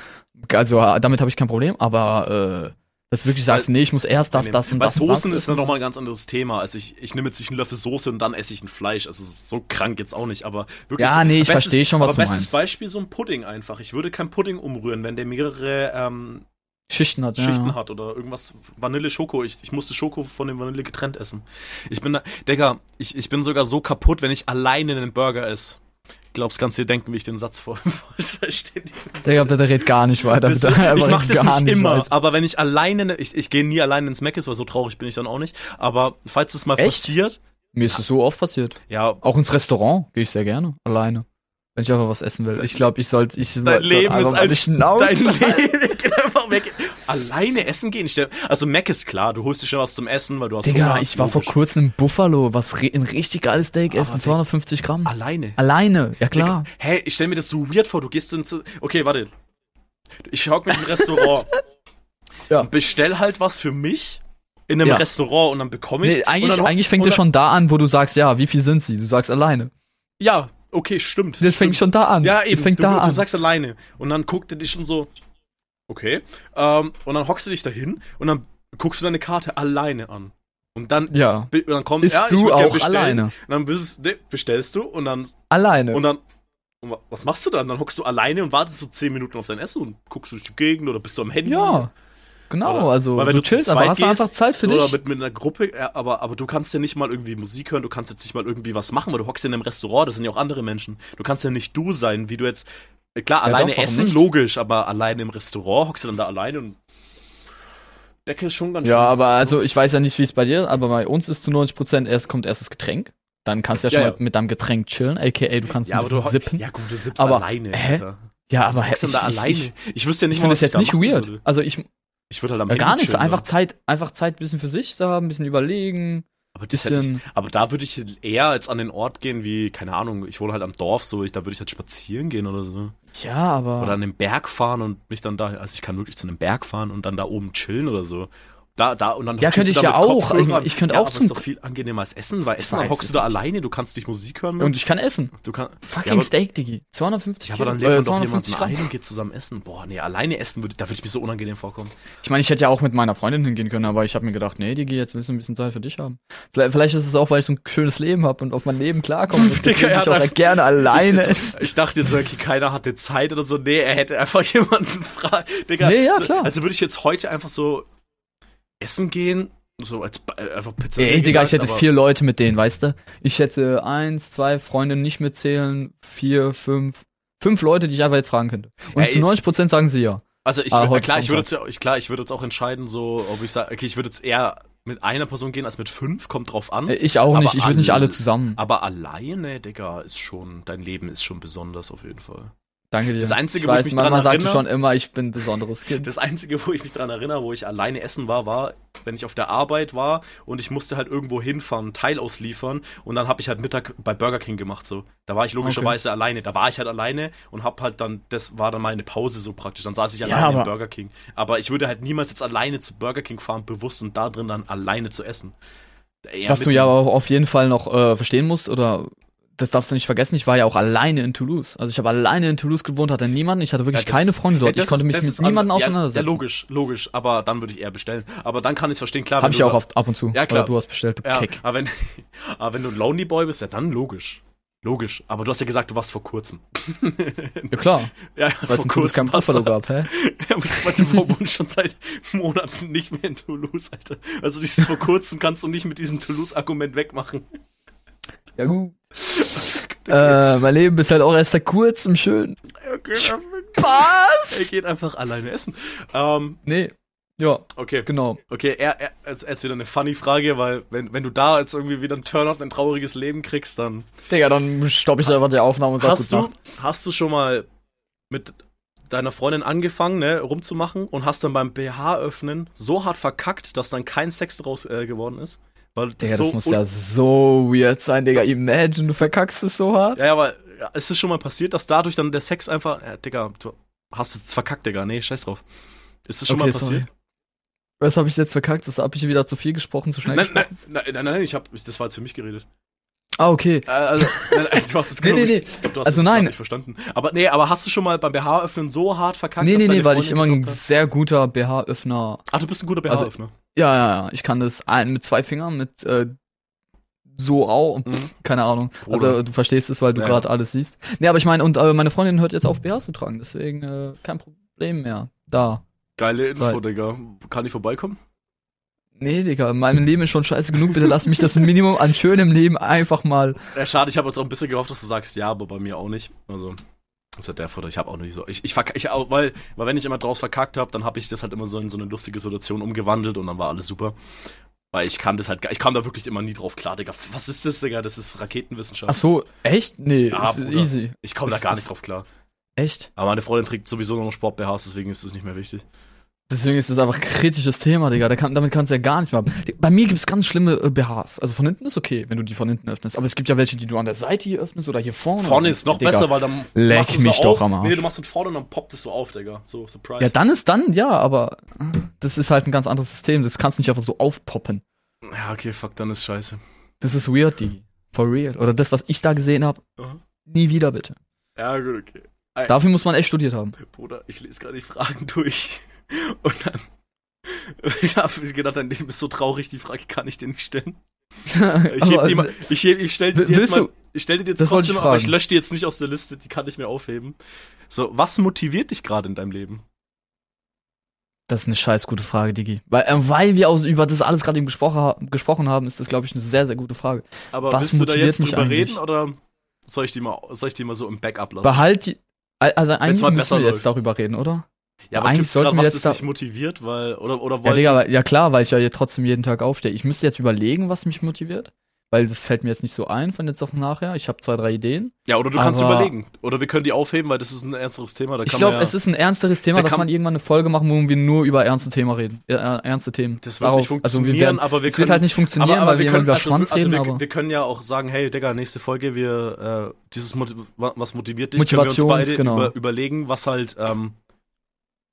Also äh, damit habe ich kein Problem, aber äh, dass du wirklich sagst, nee, ich muss erst das, das und Bei das. und Soßen das ist dann nochmal ein ganz anderes Thema. Also ich, ich nehme jetzt nicht einen Löffel Soße und dann esse ich ein Fleisch. Also so krank jetzt auch nicht, aber wirklich. Ja, nee, ich bestes- verstehe schon, was aber du bestes meinst. Beispiel so ein Pudding einfach. Ich würde kein Pudding umrühren, wenn der mehrere ähm, Schichten hat. Schichten ja. hat oder irgendwas Vanille Schoko. Ich, ich musste Schoko von dem Vanille getrennt essen. Ich bin da, Digga, ich, ich bin sogar so kaputt, wenn ich alleine einen Burger esse. Ich glaub's, kannst dir denken, wie ich den Satz vor verstehe. Digga, bitte red gar nicht weiter. Bitte. ich mach das gar nicht immer, weiter. aber wenn ich alleine, ne- ich, ich gehe nie alleine ins Mc's, weil so traurig bin ich dann auch nicht. Aber falls es mal Echt? passiert, Mir ist es so oft passiert. ja, Auch ins Restaurant gehe ich sehr gerne, alleine. Wenn ich einfach was essen will. Ich glaube, ich sollte. Ich soll, dein Leben ist einfach ein, dein. Leben. Mac, alleine essen gehen. Also Mac ist klar, du holst dir schon was zum Essen, weil du hast Digga, Hunger, ich war vor kurzem im Buffalo, was ein richtig geiles Steak essen, Digga, 250 Gramm. Alleine. Alleine, ja klar. Digga, Hä, ich stell mir das so weird vor, du gehst ins, okay, warte. Ich hock mit im Restaurant. Ja. Und bestell halt was für mich in einem Ja. Restaurant und dann bekomme ich Nee, eigentlich, dann, eigentlich fängt es schon da an, wo du sagst, ja, wie viel sind sie? Du sagst alleine. Ja, okay, stimmt. Das stimmt. fängt schon da an. Ja, eben. Das fängt du, da du an. sagst alleine. Und dann guckt er dich schon so, okay. Ähm, und dann hockst du dich dahin und dann guckst du deine Karte alleine an. Und dann, ja. und dann kommt, Ist ja, du auch alleine? Und dann bist, nee, bestellst du und dann, Alleine. und dann, und wa- was machst du dann? Dann hockst du alleine und wartest so 10 Minuten auf dein Essen und guckst du durch die Gegend oder bist du am Handy? ja. Genau, Oder- also Weil wenn du du chillst zweit hast du einfach Zeit für oder dich. mit, mit einer Gruppe, aber, aber du kannst ja nicht mal irgendwie Musik hören, du kannst jetzt nicht mal irgendwie was machen, weil du hockst ja in einem Restaurant, das sind ja auch andere Menschen. Du kannst ja nicht du sein, wie du jetzt, klar, Ja, alleine doch, essen, nicht? logisch, aber alleine im Restaurant hockst du dann da alleine und Decke ist schon ganz Ja, schön. aber also ich weiß ja nicht, wie es bei dir ist, aber bei uns ist zu 90 Prozent erst kommt erst das Getränk. Dann kannst du ja Ja, schon ja. mal mit deinem Getränk chillen, aka du kannst ja, ein bisschen sippen. Ja, gut, du sippst Aber, alleine, hä? Alter. Ja, aber ich, ich, alleine. ich, Ich, wüsste ja nicht ich was das jetzt nicht weird. würde. Also ich Ich würde halt am ja, Handy gar nichts, chillen, einfach. Zeit, einfach Zeit ein bisschen für sich da, ein bisschen überlegen, Aber, das hätte ich, bisschen. aber da würde ich eher als an den Ort gehen, wie, keine Ahnung, ich wohne halt am Dorf, so, ich, da würde ich halt spazieren gehen oder so. Ja, aber Oder an den Berg fahren und mich dann da, also ich kann wirklich zu einem Berg fahren und dann da oben chillen oder so. Da, da, und dann Ja, könnte ich ja mit auch. Ich- ich könnte ja, auch aber zum- ist doch viel angenehmer als Essen, weil Essen, dann hockst du da alleine, du kannst nicht Musik hören. und ich kann essen. du kannst, Fucking Ja, aber- Steak, Digi. 250 ja, aber dann lädt äh, man doch 250 jemanden Gramm. ein und geht zusammen essen. Boah, nee, alleine essen würde, da würde ich mir so unangenehm vorkommen. Ich meine, ich hätte ja auch mit meiner Freundin hingehen können, aber ich habe mir gedacht, nee, Digi, jetzt willst du ein bisschen Zeit für dich haben. Vielleicht, vielleicht ist es auch, weil ich so ein schönes Leben habe und auf mein Leben klarkomme. Digga, ich auch gerne alleine Jetzt, ich dachte jetzt, okay, keiner hatte Zeit oder so. Nee, er hätte einfach jemanden fragen. Digga, Nee, ja, so, klar. Also würde ich jetzt heute einfach so essen gehen, so als äh, einfach Pizza. Ey, Digga, ich hätte aber- vier Leute mit denen, weißt du? Ich hätte eins, zwei Freundinnen nicht mitzählen, vier, fünf, fünf Leute, die ich einfach jetzt fragen könnte. Und Ey, zu 90 Prozent sagen sie ja. Also ich, Ah, klar, ich würde jetzt, klar, ich würde jetzt auch entscheiden, so, ob ich sage, okay, ich würde jetzt eher mit einer Person gehen als mit fünf, kommt drauf an. Äh, Ich auch Aber nicht, ich würde nicht alle- alle zusammen. Aber alleine, Digga, ist schon, dein Leben ist schon besonders auf jeden Fall. Danke dir. Das Einzige, ich wo ich weiß, mich Mama dran sagte erinnere- schon immer, ich bin ein besonderes Kind. Das Einzige, wo ich mich dran erinnere, wo ich alleine essen war, war, wenn ich auf der Arbeit war und ich musste halt irgendwo hinfahren, einen Teil ausliefern und dann habe ich halt Mittag bei Burger King gemacht so. Da war ich logischerweise alleine. Da war ich halt alleine und hab halt dann, das war dann meine Pause so praktisch. Dann saß ich Ja, alleine im aber- Burger King. Aber ich würde halt niemals jetzt alleine zu Burger King fahren, bewusst und da drin dann alleine zu essen. Eher Was du ja aber auf jeden Fall noch äh, verstehen musst, oder das darfst du nicht vergessen, ich war ja auch alleine in Toulouse. Also ich habe alleine in Toulouse gewohnt, hatte niemanden, ich hatte wirklich Ja, keine Freunde dort. Ja, ich konnte ist- mich mit niemandem ander- auseinandersetzen. Ja, ja, logisch, logisch. Aber dann würde ich eher bestellen. Aber dann kann ich es verstehen, klar. Hab wenn ich du auch oft ab und zu. Ja, klar. Oder du hast bestellt, du Ja, Keck. aber wenn, aber wenn du ein Lonely Boy bist, ja dann logisch. Logisch, aber du hast ja gesagt, du warst vor kurzem. Ja klar, ja, weil es ein cooles Camp Buffalo gab, hä? Ja, aber wir wohnen schon seit Monaten nicht mehr in Toulouse, Alter. Also dieses vor kurzem kannst du nicht mit diesem Toulouse-Argument wegmachen. Ja gut. Äh, mein Leben ist halt auch erst seit kurzem schön. Okay, er Was? geht einfach alleine essen. Ähm, Nee. Ja, okay. genau. Okay, er, er, jetzt, jetzt wieder eine funny Frage, weil wenn, wenn du da jetzt irgendwie wieder einen Turn auf ein trauriges Leben kriegst, dann Digga, dann stoppe ich einfach die Aufnahme und sag hast du, hast du schon mal mit deiner Freundin angefangen, ne, rumzumachen und hast dann beim BH öffnen so hart verkackt, dass dann kein Sex draus äh, geworden ist? Weil das Digga, so das muss ja so weird sein, Digga. Imagine, du verkackst es so hart. Ja, ja, aber ist es schon mal passiert, dass dadurch dann der Sex einfach, ja, Digga, du hast es verkackt, Digga, nee, scheiß drauf. Ist es schon Okay, mal passiert? sorry. Was habe ich jetzt verkackt? Was habe ich wieder zu viel gesprochen, zu schnell Nein, gesprochen? nein, nein, nein, nein, ich hab, das war jetzt für mich geredet. Ah, okay. Äh, also, nein, nein, du hast jetzt Nee, nee, nee. Ich glaub, du hast Also es nein. nicht verstanden. Aber nee, aber hast du schon mal beim BH öffnen so hart verkackt, Nee, nee, nee, weil ich immer ein sehr guter BH-Öffner. Ach, du bist ein guter Also- BH-Öffner. Ja, ja, ja. Ich kann das mit zwei Fingern, mit äh, so au, Mhm. keine Ahnung. Bruder. Also du verstehst es, weil du Ja, gerade alles siehst. Nee, aber ich meine, und äh, meine Freundin hört jetzt auf BHs zu tragen, deswegen äh, kein Problem mehr. Da. Geile Info, Sei- Digga. Kann ich vorbeikommen? Nee, Digga, mein Leben ist schon scheiße genug, bitte lass mich das Minimum an schönem Leben einfach mal. Ja, schade, ich habe jetzt auch ein bisschen gehofft, dass du sagst ja, aber bei mir auch nicht. Also, das ist halt der Vorteil. Ich habe auch nicht so. Ich, ich, verk- ich auch, weil, weil wenn ich immer draus verkackt habe, dann habe ich das halt immer so in so eine lustige Situation umgewandelt und dann war alles super. Weil ich kann das halt, gar- ich kam da wirklich immer nie drauf klar, Digga. Was ist das, Digga? Das ist Raketenwissenschaft. Ach so, echt? Nee, Ja, ist Bruder. easy. ich komme da das gar nicht drauf klar. Echt? Aber meine Freundin trägt sowieso nur noch Sport-BHs, deswegen ist es nicht mehr wichtig. Deswegen ist das einfach ein kritisches Thema, Digga. Da kann, damit kannst du ja gar nicht mehr. Bei mir gibt's ganz schlimme äh, BHs. Also von hinten ist okay, wenn du die von hinten öffnest. Aber es gibt ja welche, die du an der Seite hier öffnest oder hier vorne. Vorne ist noch Digga. besser, weil dann Leck machst du so mich auf. doch am Arsch. Nee, du machst von vorne und dann poppt es so auf, Digga. So, Surprise. Ja, dann ist dann, ja, aber das ist halt ein ganz anderes System. Das kannst du nicht einfach so aufpoppen. ja, okay, fuck, dann ist scheiße. Das ist weird, die. For real. Oder das, was ich da gesehen habe, Aha. nie wieder bitte. Ja, gut, okay. Dafür muss man echt studiert haben. Bruder, ich lese gerade die Fragen durch. Und dann. Ich habe gedacht, dein Leben ist so traurig, die Frage kann ich dir nicht stellen. Ich, heb die mal, ich, heb, ich stell dir jetzt mal. Ich stell dir jetzt trotzdem, ich aber ich lösche die jetzt nicht aus der Liste, die kann ich mir aufheben. So, was motiviert dich gerade in deinem Leben? Das ist eine scheiß gute Frage, Digi. Weil, äh, weil wir aus, über das alles gerade eben gesprochen, gesprochen haben, ist das, glaube ich, eine sehr, sehr gute Frage. Aber Was willst du da jetzt drüber reden oder soll ich die mal, soll ich die mal so im Backup lassen? Behalt die. Also eigentlich müssen wir jetzt läuft. darüber reden, oder? Ja, aber eigentlich sollten grad wir was, jetzt das da- dich motiviert, weil, oder, oder Ja, Digga, ja klar, weil ich ja jetzt trotzdem jeden Tag aufstehe. Ich müsste jetzt überlegen, was mich motiviert. Weil das fällt mir jetzt nicht so ein von jetzt auf nachher. Ich habe zwei, drei Ideen. ja, oder du kannst überlegen. Oder wir können die aufheben, weil das ist ein ernsteres Thema. Da Ich glaube, ja, es ist ein ernsteres Thema, Da dass kann- man irgendwann eine Folge machen, wo wir nur über ernste Themen reden. Ja, äh, ernste Themen. das wird Darauf- nicht funktionieren, Also wir werden, aber wir können, wird halt nicht funktionieren, aber, aber weil wir können, über also, Schwanz also reden, wir, aber wir können ja auch sagen, hey, Digga, nächste Folge, wir, äh, dieses, was motiviert dich, können wir uns Motivations- beide genau. über, überlegen, was halt, ähm,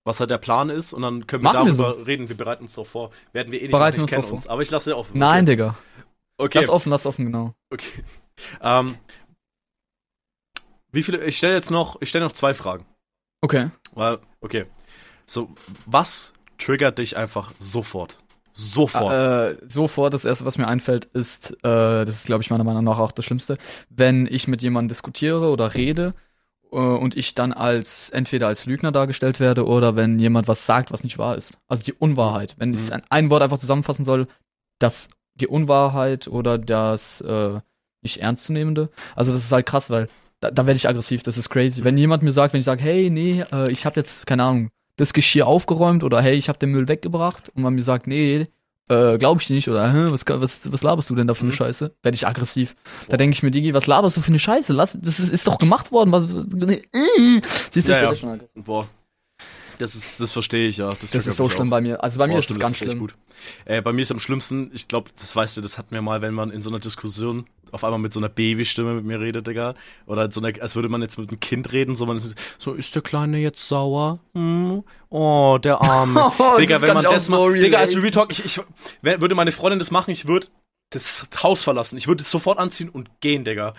was halt der Plan ist und dann können wir Machen wir darüber reden. Wir bereiten uns darauf vor. Werden wir eh nicht, Bereiten uns kennen uns. Aber ich lasse ja offen. Nein, okay. Digga. Okay. Lass offen, lass offen, genau. Okay. Ähm, wie viele, ich stelle jetzt noch, ich stelle noch zwei Fragen. Okay. Weil, okay. So, was triggert dich einfach sofort? Sofort. Äh, sofort, das erste, was mir einfällt, ist, äh, das ist, glaube ich, meiner Meinung nach auch das Schlimmste, wenn ich mit jemandem diskutiere oder rede und ich dann als entweder als Lügner dargestellt werde oder wenn jemand was sagt, was nicht wahr ist. Also die Unwahrheit. Wenn ich Mhm. ein, ein Wort einfach zusammenfassen soll, das die Unwahrheit oder das äh, nicht ernstzunehmende. Also das ist halt krass, weil da, da werde ich aggressiv, das ist crazy. Wenn jemand mir sagt, wenn ich sage, hey, nee, äh, ich habe jetzt, keine Ahnung, das Geschirr aufgeräumt oder hey, ich habe den Müll weggebracht und man mir sagt, nee, äh, glaube ich nicht oder Hä, was, was, was laberst du denn da für eine Mhm. Scheiße? Werde ich aggressiv. Da Boah. denke ich mir, Digi, was laberst du für eine Scheiße? Lass, das ist, ist doch gemacht worden. Was, was, nee, äh. Siehst du, Ja, ich ja. schon aggressiv. Boah. Das ist, das verstehe ich ja. Das, Das ist so schlimm auch. bei mir. Also bei mir Boah, ist das stimmt, ganz ist echt schlimm. gut. Äh, bei mir ist am schlimmsten, ich glaube, das weißt du, das hatten wir mal, wenn man in so einer Diskussion auf einmal mit so einer Babystimme mit mir redet, Digga. Oder so einer, als würde man jetzt mit einem Kind reden, so man ist so, ist der Kleine jetzt sauer? Hm? Oh, der Arme. Oh, Digga, wenn man das so macht. Digga, relaten. Real Talk, ich, ich, würde meine Freundin das machen, ich würde das Haus verlassen. Ich würde es sofort anziehen und gehen, Digga.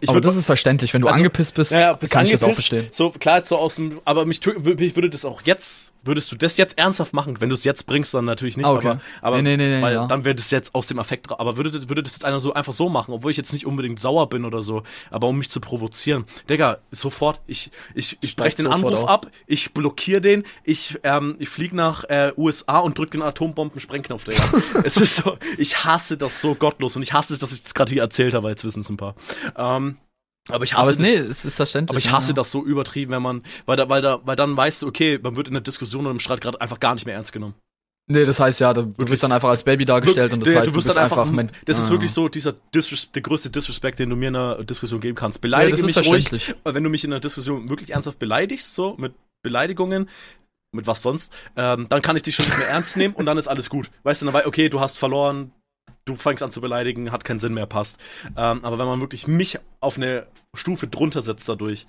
Ich Aber das ist verständlich. Wenn du Also, angepisst bist, ja, ja, bist kann ich das auch angepisst. verstehen. So, klar, jetzt so aus dem, aber mich, ich würde das auch jetzt, würdest du das jetzt ernsthaft machen? Wenn du es jetzt bringst, dann natürlich nicht, Ah, okay. aber, aber Nee, nee, nee, weil ja. dann wäre das jetzt aus dem Affekt, aber würde, das- würde das jetzt einer so einfach so machen, obwohl ich jetzt nicht unbedingt sauer bin oder so, aber um mich zu provozieren. Digga, sofort, ich, ich, ich brech Steigt den Anruf auf. ab, ich blockiere den, ich, ähm, ich flieg nach äh, USA und drück den Atombomben-Sprengknopf, Digga. es ist so, ich hasse das so gottlos und ich hasse es, dass ich das gerade hier erzählt habe, jetzt wissen es ein paar. Ähm, aber ich hasse Aber das, nee, es ist verständlich. aber ich hasse ja. das so übertrieben, wenn man, weil da, weil da, weil dann weißt du, okay, man wird in der Diskussion oder im Streit gerade einfach gar nicht mehr ernst genommen. Nee, das heißt ja, du, du wirst dann einfach als Baby dargestellt und das Der- heißt, du, bist einfach, ein- Men- das ist Ah. wirklich so dieser Disres der größte Disrespect, den du mir in einer Diskussion geben kannst. Ja, Beleidige das ist mich ruhig, wenn du mich in einer Diskussion wirklich ernsthaft beleidigst, so mit Beleidigungen, mit was sonst, ähm, dann kann ich dich schon nicht mehr ernst nehmen und dann ist alles gut. Weißt du, dann weiß okay, du hast verloren, du fängst an zu beleidigen, hat keinen Sinn mehr, passt. Ähm, aber wenn man wirklich mich auf eine Stufe drunter setzt dadurch,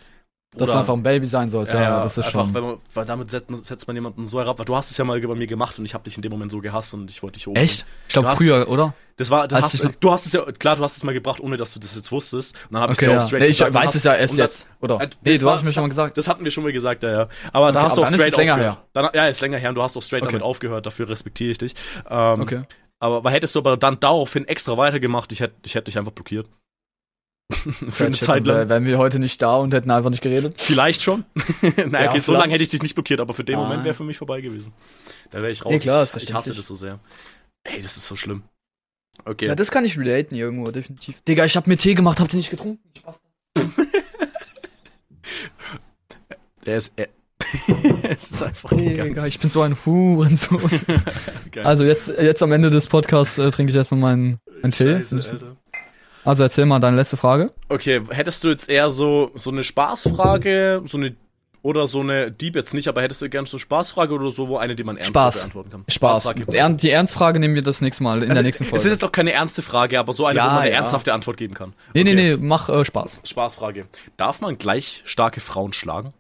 Dass du einfach ein Baby sein sollst, ja, ja, das ist einfach, schon. Man, weil damit setzt man, setzt man jemanden so herab, weil du hast es ja mal bei mir gemacht und ich habe dich in dem Moment so gehasst und ich wollte dich oben. Echt? Ich glaube Du hast- früher, oder? Das war, das hast, ich du hast es ja, klar, du hast es mal gebracht, ohne dass du das jetzt wusstest. Und dann habe ich Okay, ja auch straight Nee, ich gesagt, du weiß hast- es ja erst das- jetzt, oder? Äh, Nee, das du war- hast mir schon mal gesagt. Das hatten wir schon mal gesagt, ja, ja. Aber da Okay, hast du aber auch dann ist straight es länger aufgehört. her. Dann, ja, ist länger her und du hast auch straight Okay. damit aufgehört, dafür respektiere ich dich. Ähm, Okay. Aber weil hättest du aber dann daraufhin extra weitergemacht, ich hätte ich hätte dich einfach blockiert. Für eine Zeit lang. Wären wir heute nicht da und hätten einfach nicht geredet. Vielleicht schon. naja, Ja, okay, so lange hätte ich dich nicht blockiert, aber für den Ah. Moment wäre für mich vorbei gewesen. Da wäre ich raus. Nee, klar, ist ich, ich hasse verständlich. das so sehr. Ey, das ist so schlimm. Okay. Ja, das kann ich relaten irgendwo, definitiv. Digga, ich hab mir Tee gemacht, habt ihr nicht getrunken? Spaß. Der ist. Äh, es ist einfach. Digga, ich bin so ein Hurensohn. Also jetzt, jetzt am Ende des Podcasts äh, trinke ich erstmal meinen, meinen Tee. Also erzähl mal deine letzte Frage. Okay, hättest du jetzt eher so, so eine Spaßfrage, so eine. Oder so eine Dieb jetzt nicht, aber hättest du gerne so eine Spaßfrage oder so, wo eine, die man ernst Spaß. beantworten kann? Spaß. Ern die Ernstfrage nehmen wir das nächste Mal in der nächsten Es ist Folge. jetzt auch keine ernste Frage, aber so eine, Ja, wo man eine ja. ernsthafte Antwort geben kann. Nee, nee, Okay. nee, mach äh, Spaß. Spaßfrage. Darf man gleich starke Frauen schlagen?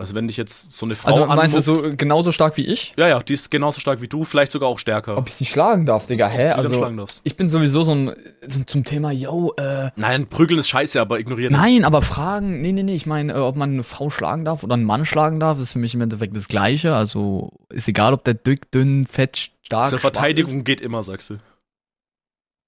Also wenn dich jetzt so eine Frau Also meinst du anmuckt- so genauso stark wie ich? Ja, ja, die ist genauso stark wie du, vielleicht sogar auch stärker. Ob ich sie schlagen darf, Digga, hä? die Also schlagen darfst. ich bin sowieso so ein so, zum Thema, yo, äh, Nein, prügeln ist scheiße, aber ignorieren ist. Nein, aber Fragen, nee, nee, nee, ich meine, äh, ob man eine Frau schlagen darf oder einen Mann schlagen darf, ist für mich im Endeffekt das Gleiche. Also ist egal, ob der dick, dünn, fett, stark, Zur Verteidigung Ist. geht immer, sagst du.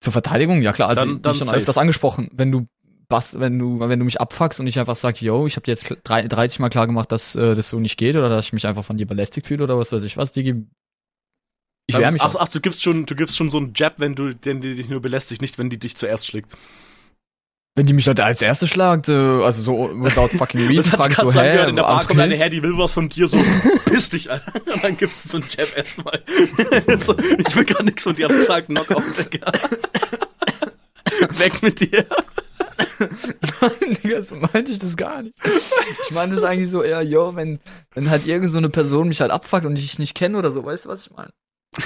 Zur Verteidigung, ja klar. Also Dann- dann schon safe. öfters angesprochen, wenn du bast, wenn du, wenn du mich abfuckst und ich einfach sag, yo, ich habe dir jetzt drei- 30 Mal klar gemacht, dass äh, das so nicht geht oder dass ich mich einfach von dir belästigt fühle oder was weiß ich was, Digi. Ich wehr mich. ach, ach, du gibst schon, du gibst schon so einen Jab, wenn du, den die dich nur belästigt, nicht wenn die dich zuerst schlägt. Wenn die mich halt als erste schlagt, äh, also so without fucking reason, frag ich so, hä, gehört, in der Bar kommt okay? eine her, die will was von dir, so, piss dich, Alter. Und dann gibst du so einen Jab erstmal. so, ich will gar nichts von dir, aber sag Knockout, Digga. Weg mit dir. Digga, so meinte ich das gar nicht. Ich meine das eigentlich so eher, yo, wenn, wenn halt irgend so eine Person mich halt abfuckt und ich dich nicht kenne oder so, weißt du, was ich meine?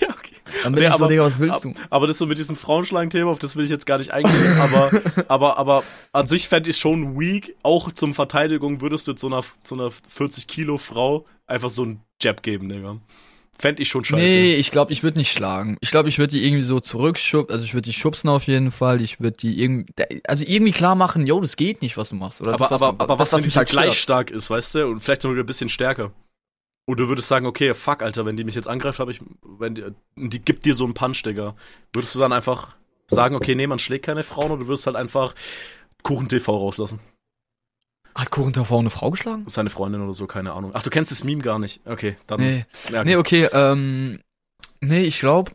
ja, okay. Dann bin Nee, ich so, aber- Digga, was willst du? Aber das so mit diesem Frauenschlagen-Thema, auf das will ich jetzt gar nicht eingehen, aber, aber, aber an sich fände ich schon weak, auch zum Verteidigung würdest du jetzt so einer, so einer 40 Kilo Frau einfach so einen Jab geben, Digga. Fände ich schon scheiße. Nee, ich glaube, ich würde nicht schlagen. Ich glaube, ich würde die irgendwie so zurückschubsen, also ich würde die schubsen auf jeden Fall. Ich würde die irgendwie, also irgendwie klar machen, yo, das geht nicht, was du machst. Oder aber, das, aber, aber was, wenn die mich halt gleich stark ist, weißt du? Und vielleicht sogar ein bisschen stärker. Und du würdest sagen, okay, fuck, Alter, wenn die mich jetzt angreift, habe ich, wenn die, die gibt dir so einen Punch, Digga. Würdest du dann einfach sagen, okay, nee, man schlägt keine Frauen und du würdest halt einfach Kuchen-TV rauslassen? Hat davor eine Frau geschlagen? Seine Freundin oder so, keine Ahnung. Ach, du kennst das Meme gar nicht. Okay, dann. Nee. Ja, okay. Nee, okay, ähm, nee, ich glaube,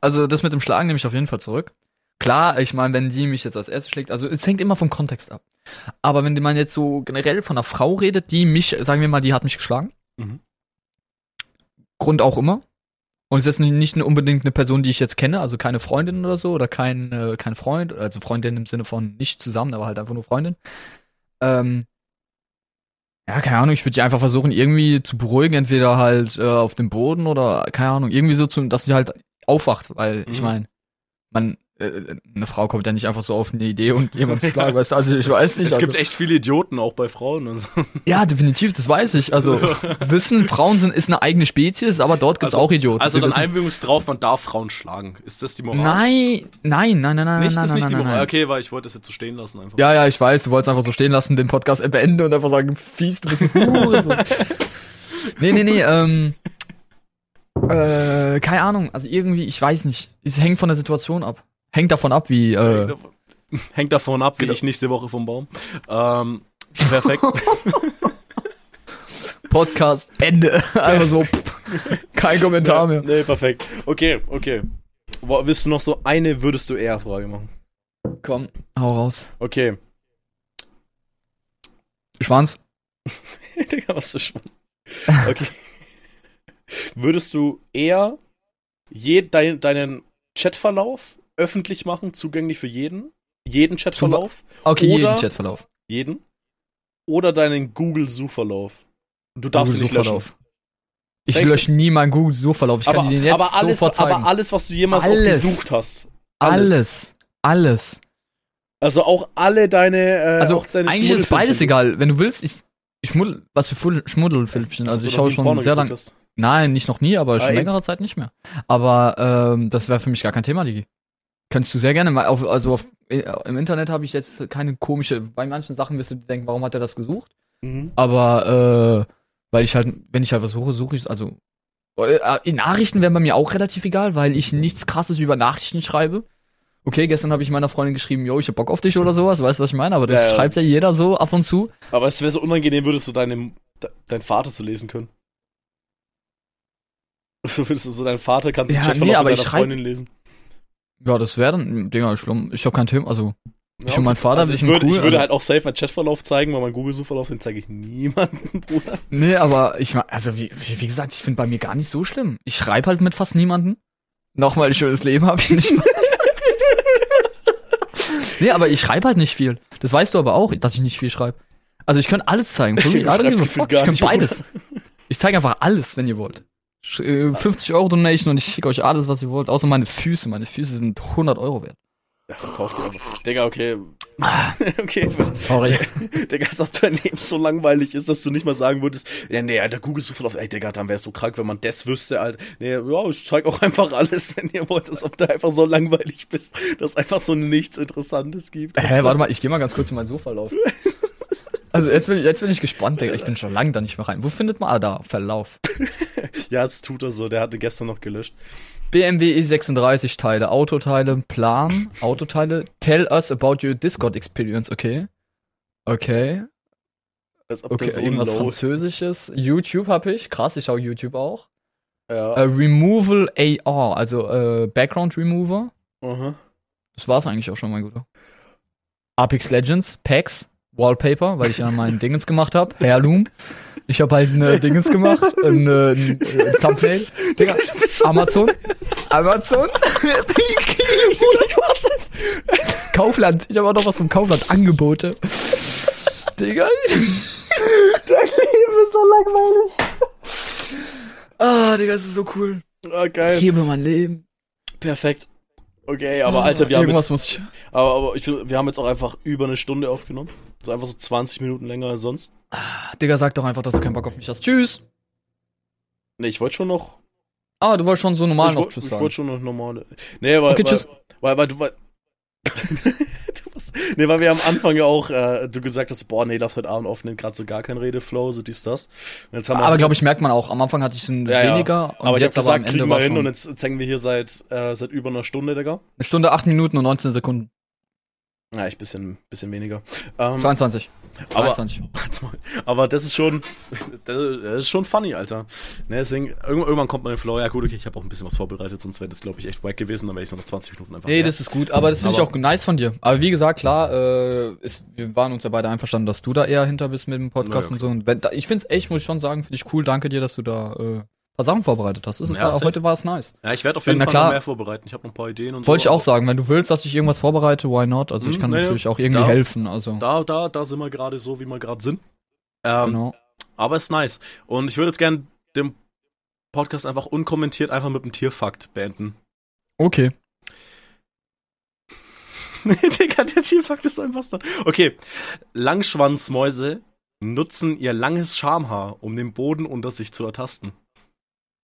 also das mit dem Schlagen nehme ich auf jeden Fall zurück. Klar, ich meine, wenn die mich jetzt als erstes schlägt, also es hängt immer vom Kontext ab. Aber wenn man jetzt so generell von einer Frau redet, die mich, sagen wir mal, die hat mich geschlagen. Mhm. Grund auch immer. Und es ist nicht- nicht unbedingt eine Person, die ich jetzt kenne, also keine Freundin oder so, oder kein, äh, kein Freund, also Freundin im Sinne von nicht zusammen, aber halt einfach nur Freundin. Ähm, ja, keine Ahnung, ich würde die einfach versuchen, irgendwie zu beruhigen, entweder halt äh, auf dem Boden oder, keine Ahnung, irgendwie so, zu, dass sie halt aufwacht, weil ich Mhm. meine, man, eine Frau kommt ja nicht einfach so auf eine Idee und jemand zu schlagen, weißt du, also ich weiß nicht. Es also, gibt echt viele Idioten auch bei Frauen und so. ja, definitiv, das weiß ich. Also, wissen, Frauen sind, ist eine eigene Spezies, aber dort gibt's Also- auch Idioten. Also dann. Einwilligungs drauf, man darf Frauen schlagen. Ist das die Moral? Nein, nein, nein, nein, nein, Nicht, nein, ist nein, nicht nein, die Moral. nein. Okay, weil ich wollte das jetzt so stehen lassen einfach. Ja, ja, ich weiß, du wolltest einfach so stehen lassen, den Podcast beenden und einfach sagen, fies, du bist ein Hure. Nee, nee, nee, ähm. Äh, keine Ahnung. Also irgendwie, ich weiß nicht. Es hängt von der Situation ab. Hängt davon ab, wie. Äh, Hängt davon ab, wie Genau. ich nächste Woche vom Baum. Ähm, perfekt. Podcast Ende. Einfach so. pff, Kein Kommentar mehr. Nee, perfekt. Okay, okay. Willst du noch so eine würdest du eher Frage machen? Komm, hau raus. Okay. Schwanz? Digga, was für Schwanz. Okay. Würdest du eher je, dein, deinen Chatverlauf öffentlich machen, zugänglich für jeden? Jeden Chatverlauf? Okay, Oder- jeden Chatverlauf. Jeden? Oder deinen Google-Suchverlauf? Du darfst ihn nicht löschen. Ich Safe. lösche nie meinen Google-Suchverlauf. Ich kann Aber, dir den jetzt aber, alles, sofort zeigen. aber alles, was du jemals Alles. auch gesucht hast. alles. Alles. Also auch alle deine. Äh, Also auch deine eigentlich ist beides egal. Wenn du willst, ich, ich schmuddel, was für Schmuddelfilmchen. Hast Also ich schaue schon Porno sehr geguckt lang. hast? Nein, nicht noch nie, aber schon Ah, eben. längere Zeit nicht mehr. Aber ähm, das wäre für mich gar kein Thema, Digi. Kannst du sehr gerne mal auf, also auf, äh, im Internet habe ich jetzt keine komische, bei manchen Sachen wirst du denken, warum hat er das gesucht? Mhm. Aber äh, weil ich halt, wenn ich halt was suche, suche ich, also äh, in Nachrichten wären bei mir auch relativ egal, weil ich nichts krasses über Nachrichten schreibe. Okay, gestern habe ich meiner Freundin geschrieben, yo, ich hab Bock auf dich oder sowas, weißt du, was ich meine? Aber das Ja, ja. schreibt ja jeder so ab und zu. Aber es wäre so unangenehm, würdest du deinem, de, deinen Vater zu lesen können. Würdest du so deinen Vater kannst du Ja, Chatverlauf nee, ich deiner schreib- Freundin lesen. Ja, das wäre dann, Dinger, schlimm. Ich habe kein Thema, also Ich und mein Vater, also ich sind würde, cool, ich würde halt auch safe meinen Chatverlauf zeigen, weil mein Google-Suchverlauf, den zeige ich niemandem, Bruder. Nee, aber ich mein, also wie, wie gesagt, ich finde bei mir gar nicht so schlimm. Ich schreibe halt mit fast niemanden. Nochmal ein schönes Leben habe ich nicht. nee, aber ich schreibe halt nicht viel. Das weißt du aber auch, dass ich nicht viel schreibe. Also ich könnte alles zeigen. Du I don't schreibst give a gefühlt fuck. gar Ich kann beides. Ich zeige einfach alles, wenn ihr wollt. Sch- äh, 50 Euro Donation und ich schicke euch alles, was ihr wollt. Außer meine Füße. Meine Füße sind 100 Euro wert. Ja. Digga, okay. okay, Sorry. Digga, als ob dein Leben so langweilig ist, dass du nicht mal sagen würdest, ja, nee, Alter, Google-Suchverlauf, ey, Digga, dann wär's so krank, wenn man das wüsste, Alter. Nee, ja, ich zeig auch einfach alles, wenn ihr wollt, als ob du einfach so langweilig bist, dass es einfach so nichts Interessantes gibt. Hä, warte mal, ich gehe mal ganz kurz in meinen Suchverlauf. Also jetzt bin, ich, jetzt bin ich gespannt, Digga. Ich bin schon lange da nicht mehr rein. Wo findet man, ah, da, Verlauf. Ja, jetzt tut er so, der hatte gestern noch gelöscht. BMW E36 Teile, Autoteile, Plan, Autoteile. Tell us about your Discord experience, okay. Okay. Okay, so irgendwas low- Französisches. YouTube habe ich. Krass, ich schaue YouTube auch. Ja. Äh, Removal AR, also äh, Background Remover. Aha. Das war's eigentlich auch schon, mein Guter. Apex Legends, Packs, Wallpaper, weil ich ja meinen Dingens gemacht habe. Heirloom. Ich habe halt ein Dingens gemacht, ein, äh, ein äh, Thumbnail. Digga, so Amazon. Amazon. Bruder, du hast Kaufland. Ich habe auch noch was vom Kaufland. Angebote. Digga. dein Leben ist so langweilig. Ah, Digga, das ist so cool. Ah, geil. Ich liebe mein Leben. Perfekt. Okay, aber Alter, wir haben jetzt, muss ich. aber, aber ich, wir haben jetzt auch einfach über eine Stunde aufgenommen. Also einfach so 20 Minuten länger als sonst. Digga, sag doch einfach, dass du keinen Bock auf mich hast. Tschüss. Nee, ich wollte schon noch Ah, du wolltest schon so normal ich noch Tschüss ich sagen. wollte schon noch normale. Nee, weil, Okay, tschüss. weil, weil, weil du weil, du warst, Nee, weil wir am Anfang ja auch äh, du gesagt hast, boah, nee, lass heute Abend aufnehmen, gerade so gar kein Redeflow, so dies das. Jetzt Aber glaube ich, merkt man auch. Am Anfang hatte ich ein Ja, ja. weniger. Und aber ich habe jetzt aber am gesagt, Ende kriegen wir hin und jetzt, jetzt hängen wir hier seit äh, seit über einer Stunde, Digga. eine Stunde, 8 Minuten und 19 Sekunden. Ja, ich bisschen bisschen weniger. Ähm, 22. aber 23. Warte mal. Aber das ist schon, das ist schon funny, Alter. Ne, deswegen, irgendwann, kommt man in den Flow. Ja, gut, okay, ich habe auch ein bisschen was vorbereitet, sonst wäre das, glaube ich, echt wack gewesen. Dann wäre ich so nach 20 Minuten einfach. Nee, leer. das ist gut, aber das finde ich auch nice von dir. Aber wie gesagt, klar, äh, ist, wir waren uns ja beide einverstanden, dass du da eher hinter bist mit dem Podcast Ja, ja, und so. Und wenn, da, ich finde es echt, muss ich schon sagen, finde ich cool. Danke dir, dass du da äh, paar Sachen vorbereitet hast. Ist, Ja, war, heute war es nice. ja, ich werde auf Ja, jeden na Fall klar. noch mehr vorbereiten. Ich habe noch ein paar Ideen und Wollte ich so. auch sagen, wenn du willst, dass ich irgendwas vorbereite, why not? Also ich Hm, kann nee, natürlich auch irgendwie da- helfen. Also Da, da, da sind wir gerade so, wie wir gerade sind. Ähm, genau. Aber ist nice. Und ich würde jetzt gerne den Podcast einfach unkommentiert einfach mit einem Tierfakt beenden. Okay. Nee, Digga, der Tierfakt ist einfach so. Okay. Langschwanzmäuse nutzen ihr langes Schamhaar, um den Boden unter sich zu ertasten.